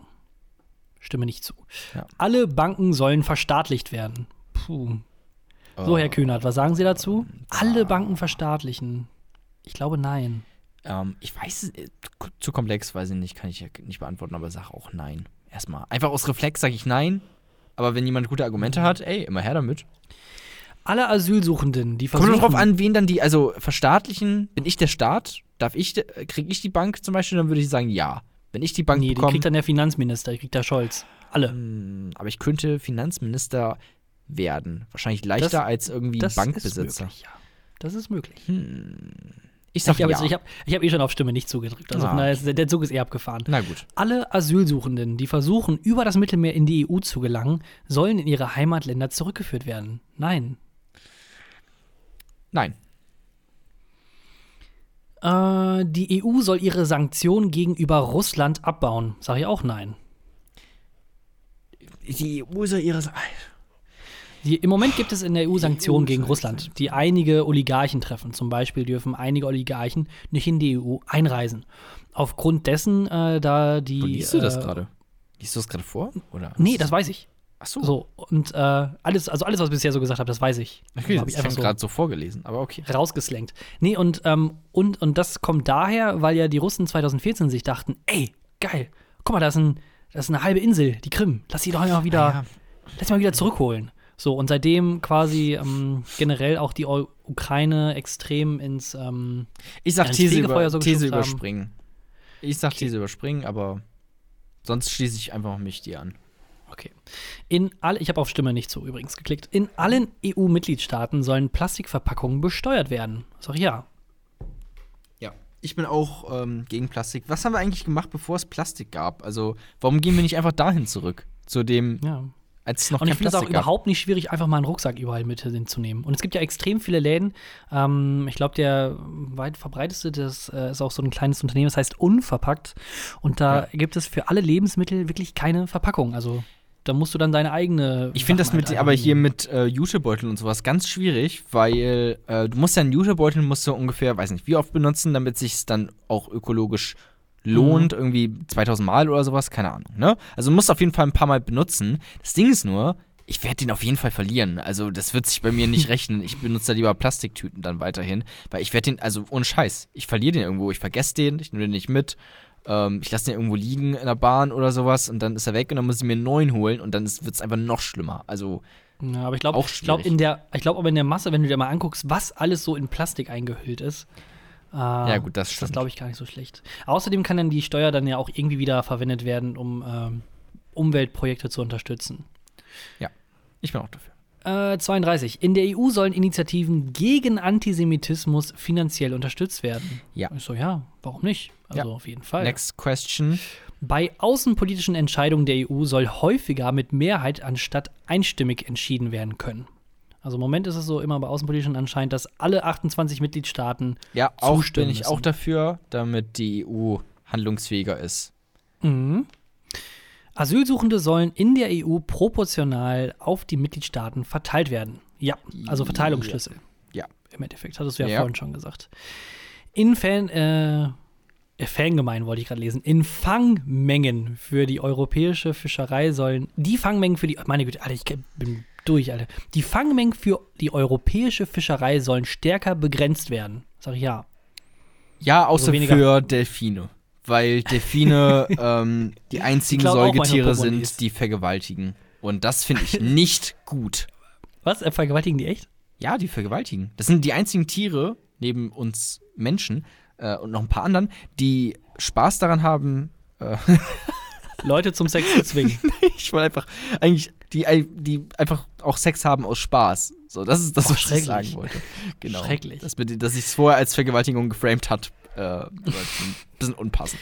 Stimme nicht zu. Ja. Alle Banken sollen verstaatlicht werden. Puh. So, Herr Kühnert, was sagen Sie dazu? Alle Banken verstaatlichen. Ich glaube, nein. Ähm, ich weiß äh, zu komplex, weiß ich nicht, kann ich ja nicht beantworten, aber sag auch nein. Erstmal. Einfach aus Reflex sage ich nein. Aber wenn jemand gute Argumente hat, ey, immer her damit. Alle Asylsuchenden, die Kommt versuchen. nur drauf an, wen dann die, also verstaatlichen, bin ich der Staat? Darf ich, de- krieg ich die Bank zum Beispiel? Dann würde ich sagen, ja. Wenn ich die Bank Nee, die bekomme. kriegt dann der Finanzminister, die kriegt der Scholz. alle. Hm, Aber ich könnte Finanzminister werden. Wahrscheinlich leichter Das- als irgendwie Das ist Bankbesitzer. möglich, ja. Das ist möglich. Ich sag Ich habe ja. ich hab, ich hab eh schon auf Stimme nicht zugedrückt. Also Ah. ist, der- der Zug ist eh abgefahren. Na gut. Alle Asylsuchenden, die versuchen, über das Mittelmeer in die EU zu gelangen, sollen in ihre Heimatländer zurückgeführt werden. Nein. Nein. Äh, die EU soll ihre Sanktionen gegenüber Russland abbauen. Sag ich auch nein. Die EU soll ihre. Die, Im Moment gibt es in der EU Sanktionen gegen Russland, die einige Oligarchen treffen. Zum Beispiel dürfen einige Oligarchen nicht in die EU einreisen. Aufgrund dessen, äh, da die. Wo liest du das äh, gerade? Liest du das gerade vor? Oder? Nee, das weiß ich. Ach so. So, und äh, alles, also alles, was ich bisher so gesagt habe, das weiß ich. Okay, habe das ich habe gerade so vorgelesen, aber okay. rausgeslankt. Nee, und, ähm, und, und das kommt daher, weil ja die Russen 2014 sich dachten, ey, geil, guck mal, da ist, ein, das ist eine halbe Insel, die Krim. Lass sie doch mal wieder, Ja. lass sie mal wieder zurückholen. So, und seitdem quasi ähm, generell auch die Ukraine extrem ins, ähm, Ich sag Ja, These, über, so These überspringen. Ich sag These überspringen, aber sonst schließe ich einfach mich dir an. okay. In all, ich habe auf Stimme nicht zu übrigens geklickt. In allen EU-Mitgliedstaaten sollen Plastikverpackungen besteuert werden. Sag ich ja. Ja. Ich bin auch ähm, gegen Plastik. Was haben wir eigentlich gemacht, bevor es Plastik gab? Also, warum gehen wir nicht einfach dahin zurück? Zu dem, Ja. Als es noch Und ich finde es auch gab? überhaupt nicht schwierig, einfach mal einen Rucksack überall mit hinzunehmen. Und es gibt ja extrem viele Läden. Ähm, ich glaube, der weit verbreiteste, das äh, ist auch so ein kleines Unternehmen, das heißt Unverpackt. Und da Ja. gibt es für alle Lebensmittel wirklich keine Verpackung. Also da musst du dann deine eigene. Ich finde das mit, halt aber hier mit äh, Jutebeuteln und sowas ganz schwierig, weil äh, du musst ja einen Jutebeutel musst du ungefähr, weiß nicht, wie oft benutzen, damit sich dann auch ökologisch lohnt, Mhm. irgendwie 2000 Mal oder sowas, keine Ahnung, ne? Also du musst auf jeden Fall ein paar Mal benutzen. Das Ding ist nur, ich werde den auf jeden Fall verlieren. Also das wird sich bei mir nicht rechnen. Ich benutze da lieber Plastiktüten dann weiterhin, weil ich werde den, also ohne Scheiß, ich verliere den irgendwo, ich vergesse den, ich nehme den nicht mit. Ähm, ich lasse den irgendwo liegen in der Bahn oder sowas und dann ist er weg und dann muss ich mir einen neuen holen und dann wird es einfach noch schlimmer. Also Ja, aber ich glaube, auch ich glaube in der, ich glaube aber in der Masse, wenn du dir mal anguckst, was alles so in Plastik eingehüllt ist. Äh, ja, gut, das ist das stimmt. glaube ich gar nicht so schlecht. Außerdem kann dann die Steuer dann ja auch irgendwie wieder verwendet werden, um ähm, Umweltprojekte zu unterstützen. Ich bin auch dafür. Äh, 32. In der EU sollen Initiativen gegen Antisemitismus finanziell unterstützt werden. Ja. Ich so, ja, warum nicht? Also Ja. auf jeden Fall. Next question. Bei außenpolitischen Entscheidungen der EU soll häufiger mit Mehrheit anstatt einstimmig entschieden werden können. Also im Moment ist es so immer bei außenpolitischen anscheinend, dass alle 28 Mitgliedstaaten Ja, auch zustimmen bin ich müssen. auch dafür, damit die EU handlungsfähiger ist. Mhm. Asylsuchende sollen in der EU proportional auf die Mitgliedstaaten verteilt werden. Ja, also Verteilungsschlüssel. Ja. Im Endeffekt, hattest du ja, Ja. vorhin schon gesagt. In Fan, äh, äh, Fangemein wollte ich gerade lesen. In Fangmengen für die europäische Fischerei sollen, die Fangmengen für die, meine Güte, Alter, ich bin durch, Alter. Die Fangmengen für die europäische Fischerei sollen stärker begrenzt werden. Sag ich ja. Ja, außer weniger- für Delfine. Weil Delfine ähm, die einzigen Säugetiere sind, die vergewaltigen. Und das finde ich nicht gut. Was? Äh, vergewaltigen die echt? Ja, die vergewaltigen. Das sind die einzigen Tiere, neben uns Menschen äh, und noch ein paar anderen, die Spaß daran haben, äh, Leute zum Sex zu zwingen. ich wollte einfach, eigentlich, die, die einfach auch Sex haben aus Spaß. So, das ist das, Oh, was ich sagen wollte. Genau. Schrecklich. Das, mit- dass sich es vorher als Vergewaltigung geframed hat, äh, war ein bisschen unpassend.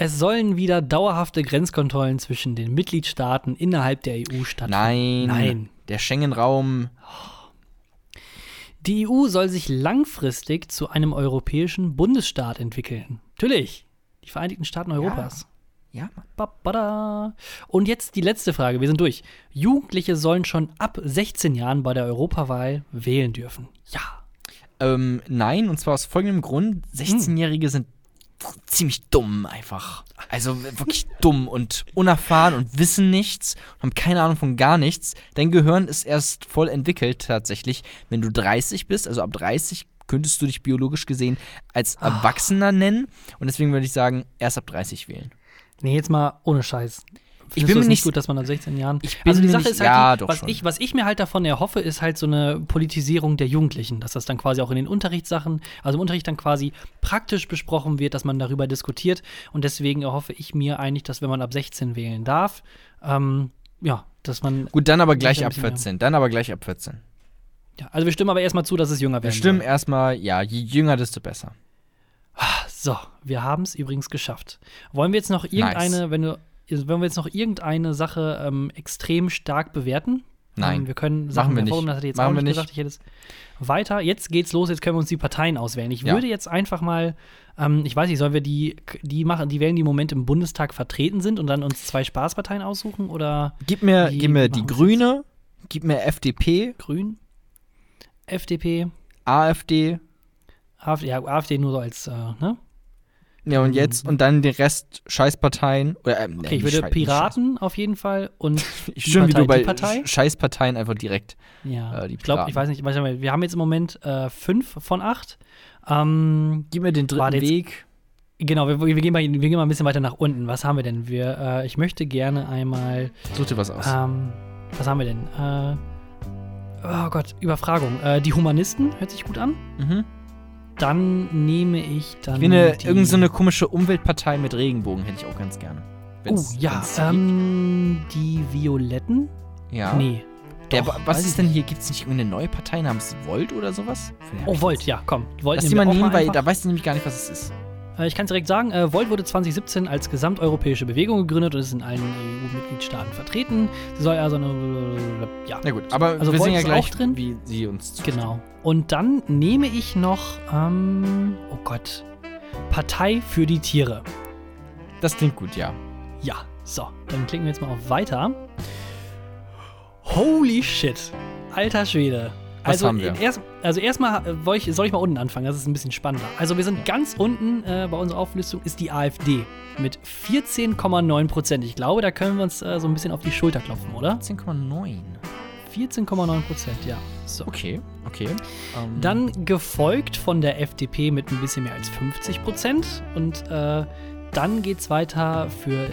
Es sollen wieder dauerhafte Grenzkontrollen zwischen den Mitgliedstaaten innerhalb der EU stattfinden. Nein. Nein. Der Schengen-Raum, Die EU soll sich langfristig zu einem europäischen Bundesstaat entwickeln. Natürlich. Die Vereinigten Staaten Europas. Ja, Mann. Und jetzt die letzte Frage. Wir sind durch. Jugendliche sollen schon ab 16 Jahren bei der Europawahl wählen dürfen. Ja. Ähm, nein, und zwar aus folgendem Grund: 16-Jährige sind ziemlich dumm einfach. Also wirklich dumm und unerfahren und wissen nichts, haben keine Ahnung von gar nichts. Dein Gehirn ist erst voll entwickelt tatsächlich, wenn du 30 bist, also ab 30 könntest du dich biologisch gesehen als Erwachsener nennen. Und deswegen würde ich sagen, erst ab 30 wählen. Nee, jetzt mal ohne Scheiß. Ich Findest bin du mir es nicht gut, dass man ab 16 Jahren. Ich bin also die Sache nicht- ist halt, ja, die, was, schon. ich, was ich mir halt davon erhoffe, ist halt so eine Politisierung der Jugendlichen, dass das dann quasi auch in den Unterrichtssachen, also im Unterricht dann quasi praktisch besprochen wird, dass man darüber diskutiert. Und deswegen erhoffe ich mir eigentlich, dass wenn man ab 16 wählen darf, ähm, ja, dass man. Gut, dann aber gleich ab bisschen mehr. 14. Dann aber gleich ab 14. Ja, also wir stimmen aber erstmal zu, dass es jünger Wir werden stimmen soll. erstmal, ja, je jünger, desto besser. So, wir haben es übrigens geschafft. Wollen wir jetzt noch irgendeine, wenn du, wollen wir jetzt noch irgendeine Sache ähm, extrem stark bewerten? Nein. Ähm, wir können Sachen wir nicht. das hatte ich jetzt Machen auch wir nicht nicht. gesagt. Ich hätte es weiter. Jetzt geht's los, jetzt können wir uns die Parteien auswählen. Ich Ja. würde jetzt einfach mal, ähm, ich weiß nicht, sollen wir die, die machen, die wählen, die im Moment im Bundestag vertreten sind und dann uns zwei Spaßparteien aussuchen oder Gib mir, Wie gib mir die Grüne, gib mir FDP, Grün, FDP, AfD, AfD, ja, AfD nur so als, äh, ne? Ja und jetzt und dann den Rest Scheißparteien. Oder, ähm, Okay, ich würde Piraten auf jeden Fall und schön, wie Partei, du bei die Partei? Sch- Scheißparteien einfach direkt. Ja, Äh, ich glaube, ich weiß nicht, wir haben jetzt im Moment äh, fünf von acht. Ähm, Gib mir den dritten jetzt- Weg. genau, wir, wir, gehen mal, wir gehen mal ein bisschen weiter nach unten. Was haben wir denn? Wir, äh, ich möchte gerne einmal, Such dir was aus. ähm, was haben wir denn? Äh, oh Gott, Überfragung. Äh, die Humanisten, hört sich gut an. mhm. Dann nehme ich dann Ich finde, irgendeine so eine komische Umweltpartei mit Regenbogen hätte ich auch ganz gerne. Oh Wenn's- ja, wenn's ähm, die Violetten? ja. Nee. Ja, Doch, was ist denn hier? Gibt es nicht irgendeine neue Partei namens Volt oder sowas? Oh, Volt, ja, komm. Volt Lass die mal nehmen, weil da weiß ich nämlich gar nicht, was es ist. Äh, Ich kann es direkt sagen, äh, Volt wurde 2017 als gesamteuropäische Bewegung gegründet und ist in allen EU-Mitgliedstaaten vertreten. Sie soll also eine, ja, Na gut, aber Also wir Volt sehen ja gleich, drin? wie sie uns zu genau. Und dann nehme ich noch, ähm, oh Gott, Partei für die Tiere. Das klingt gut, ja. Ja, so, dann klicken wir jetzt mal auf Weiter. Holy shit, alter Schwede. Was also, haben wir? Erst, also erstmal äh, soll ich, soll ich mal unten anfangen, das ist ein bisschen spannender. Also wir sind ganz unten äh, bei unserer Auflistung ist die AfD mit 14,9 Prozent. Ich glaube, da können wir uns äh, so ein bisschen auf die Schulter klopfen, oder? 10,9. 14,9 Prozent, ja. So. Okay, okay. Ähm, Dann gefolgt von der FDP mit ein bisschen mehr als 50 Prozent. Und äh, dann geht es weiter für,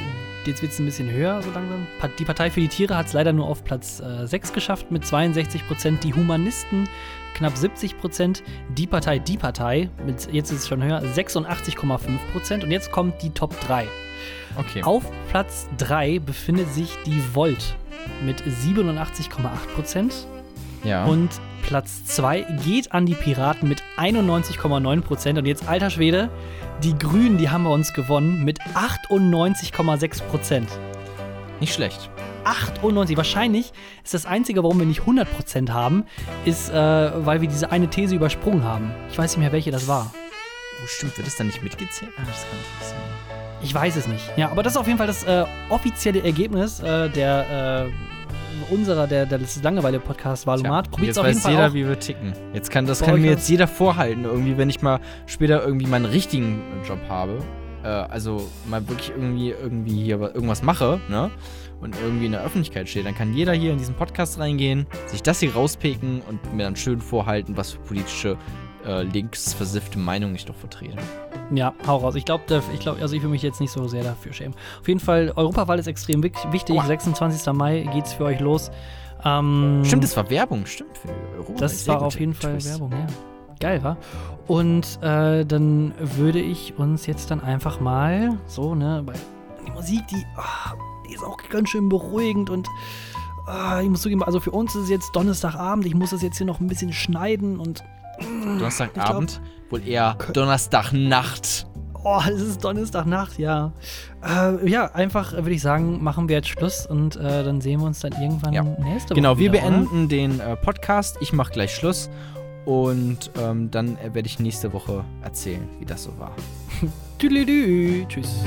jetzt wird es ein bisschen höher so langsam. Die Partei für die Tiere hat es leider nur auf Platz äh, 6 geschafft mit 62 Prozent. Die Humanisten knapp 70 Prozent. Die Partei, die Partei, mit, jetzt ist es schon höher, 86,5 Prozent. Und jetzt kommt die Top 3. okay. Auf Platz 3 befindet sich die Volt mit 87,8 Prozent. Ja. Und Platz 2 geht an die Piraten mit 91,9 Prozent. Und jetzt, alter Schwede, die Grünen, die haben bei uns gewonnen mit 98,6 Prozent. nicht schlecht. 98. Wahrscheinlich ist das Einzige, warum wir nicht 100 Prozent haben, ist, äh, weil wir diese eine These übersprungen haben. Ich weiß nicht mehr, welche das war. Oh, stimmt, wird das dann nicht mitgezählt? Ah, das kann nicht sein. Ich weiß es nicht. Ja, aber das ist auf jeden Fall das äh, offizielle Ergebnis äh, der äh, unserer, der, der des Langeweile-Podcast Valomat. Probiert jetzt es auf jeden weiß Fall jeder, auch. wie wir ticken. Jetzt kann das Bei kann mir jetzt jeder vorhalten, irgendwie, wenn ich mal später irgendwie meinen richtigen Job habe. Äh, also mal wirklich irgendwie, irgendwie hier wa- irgendwas mache, ne? Und irgendwie in der Öffentlichkeit stehe, dann kann jeder hier in diesen Podcast reingehen, sich das hier rauspicken und mir dann schön vorhalten, was für politische äh, linksversiffte Meinung ich doch vertrete. Ja, hau raus. Ich glaube, ich glaub, also ich will mich jetzt nicht so sehr dafür schämen. Auf jeden Fall, Europawahl ist extrem wichtig. Aua. 26. Mai geht's für euch los. Ähm, Stimmt, das war Werbung, stimmt. Für Europa. das war auf jeden Fall Twist. Werbung, ja. Geil, wa? Und äh, dann würde ich uns jetzt dann einfach mal so, ne, weil die Musik, die, ah, die ist auch ganz schön beruhigend und ah, ich muss zugeben, also für uns ist es jetzt Donnerstagabend, ich muss das jetzt hier noch ein bisschen schneiden und Donnerstagabend, wohl eher Donnerstagnacht. Oh, es ist Donnerstagnacht, ja. Äh, ja, einfach äh, würde ich sagen, machen wir jetzt Schluss und äh, dann sehen wir uns dann irgendwann Ja. nächste Woche. Genau, wir wieder, oder? beenden den äh, Podcast. Ich mache gleich Schluss. Und ähm, dann äh, werde ich nächste Woche erzählen, wie das so war. Tschüss.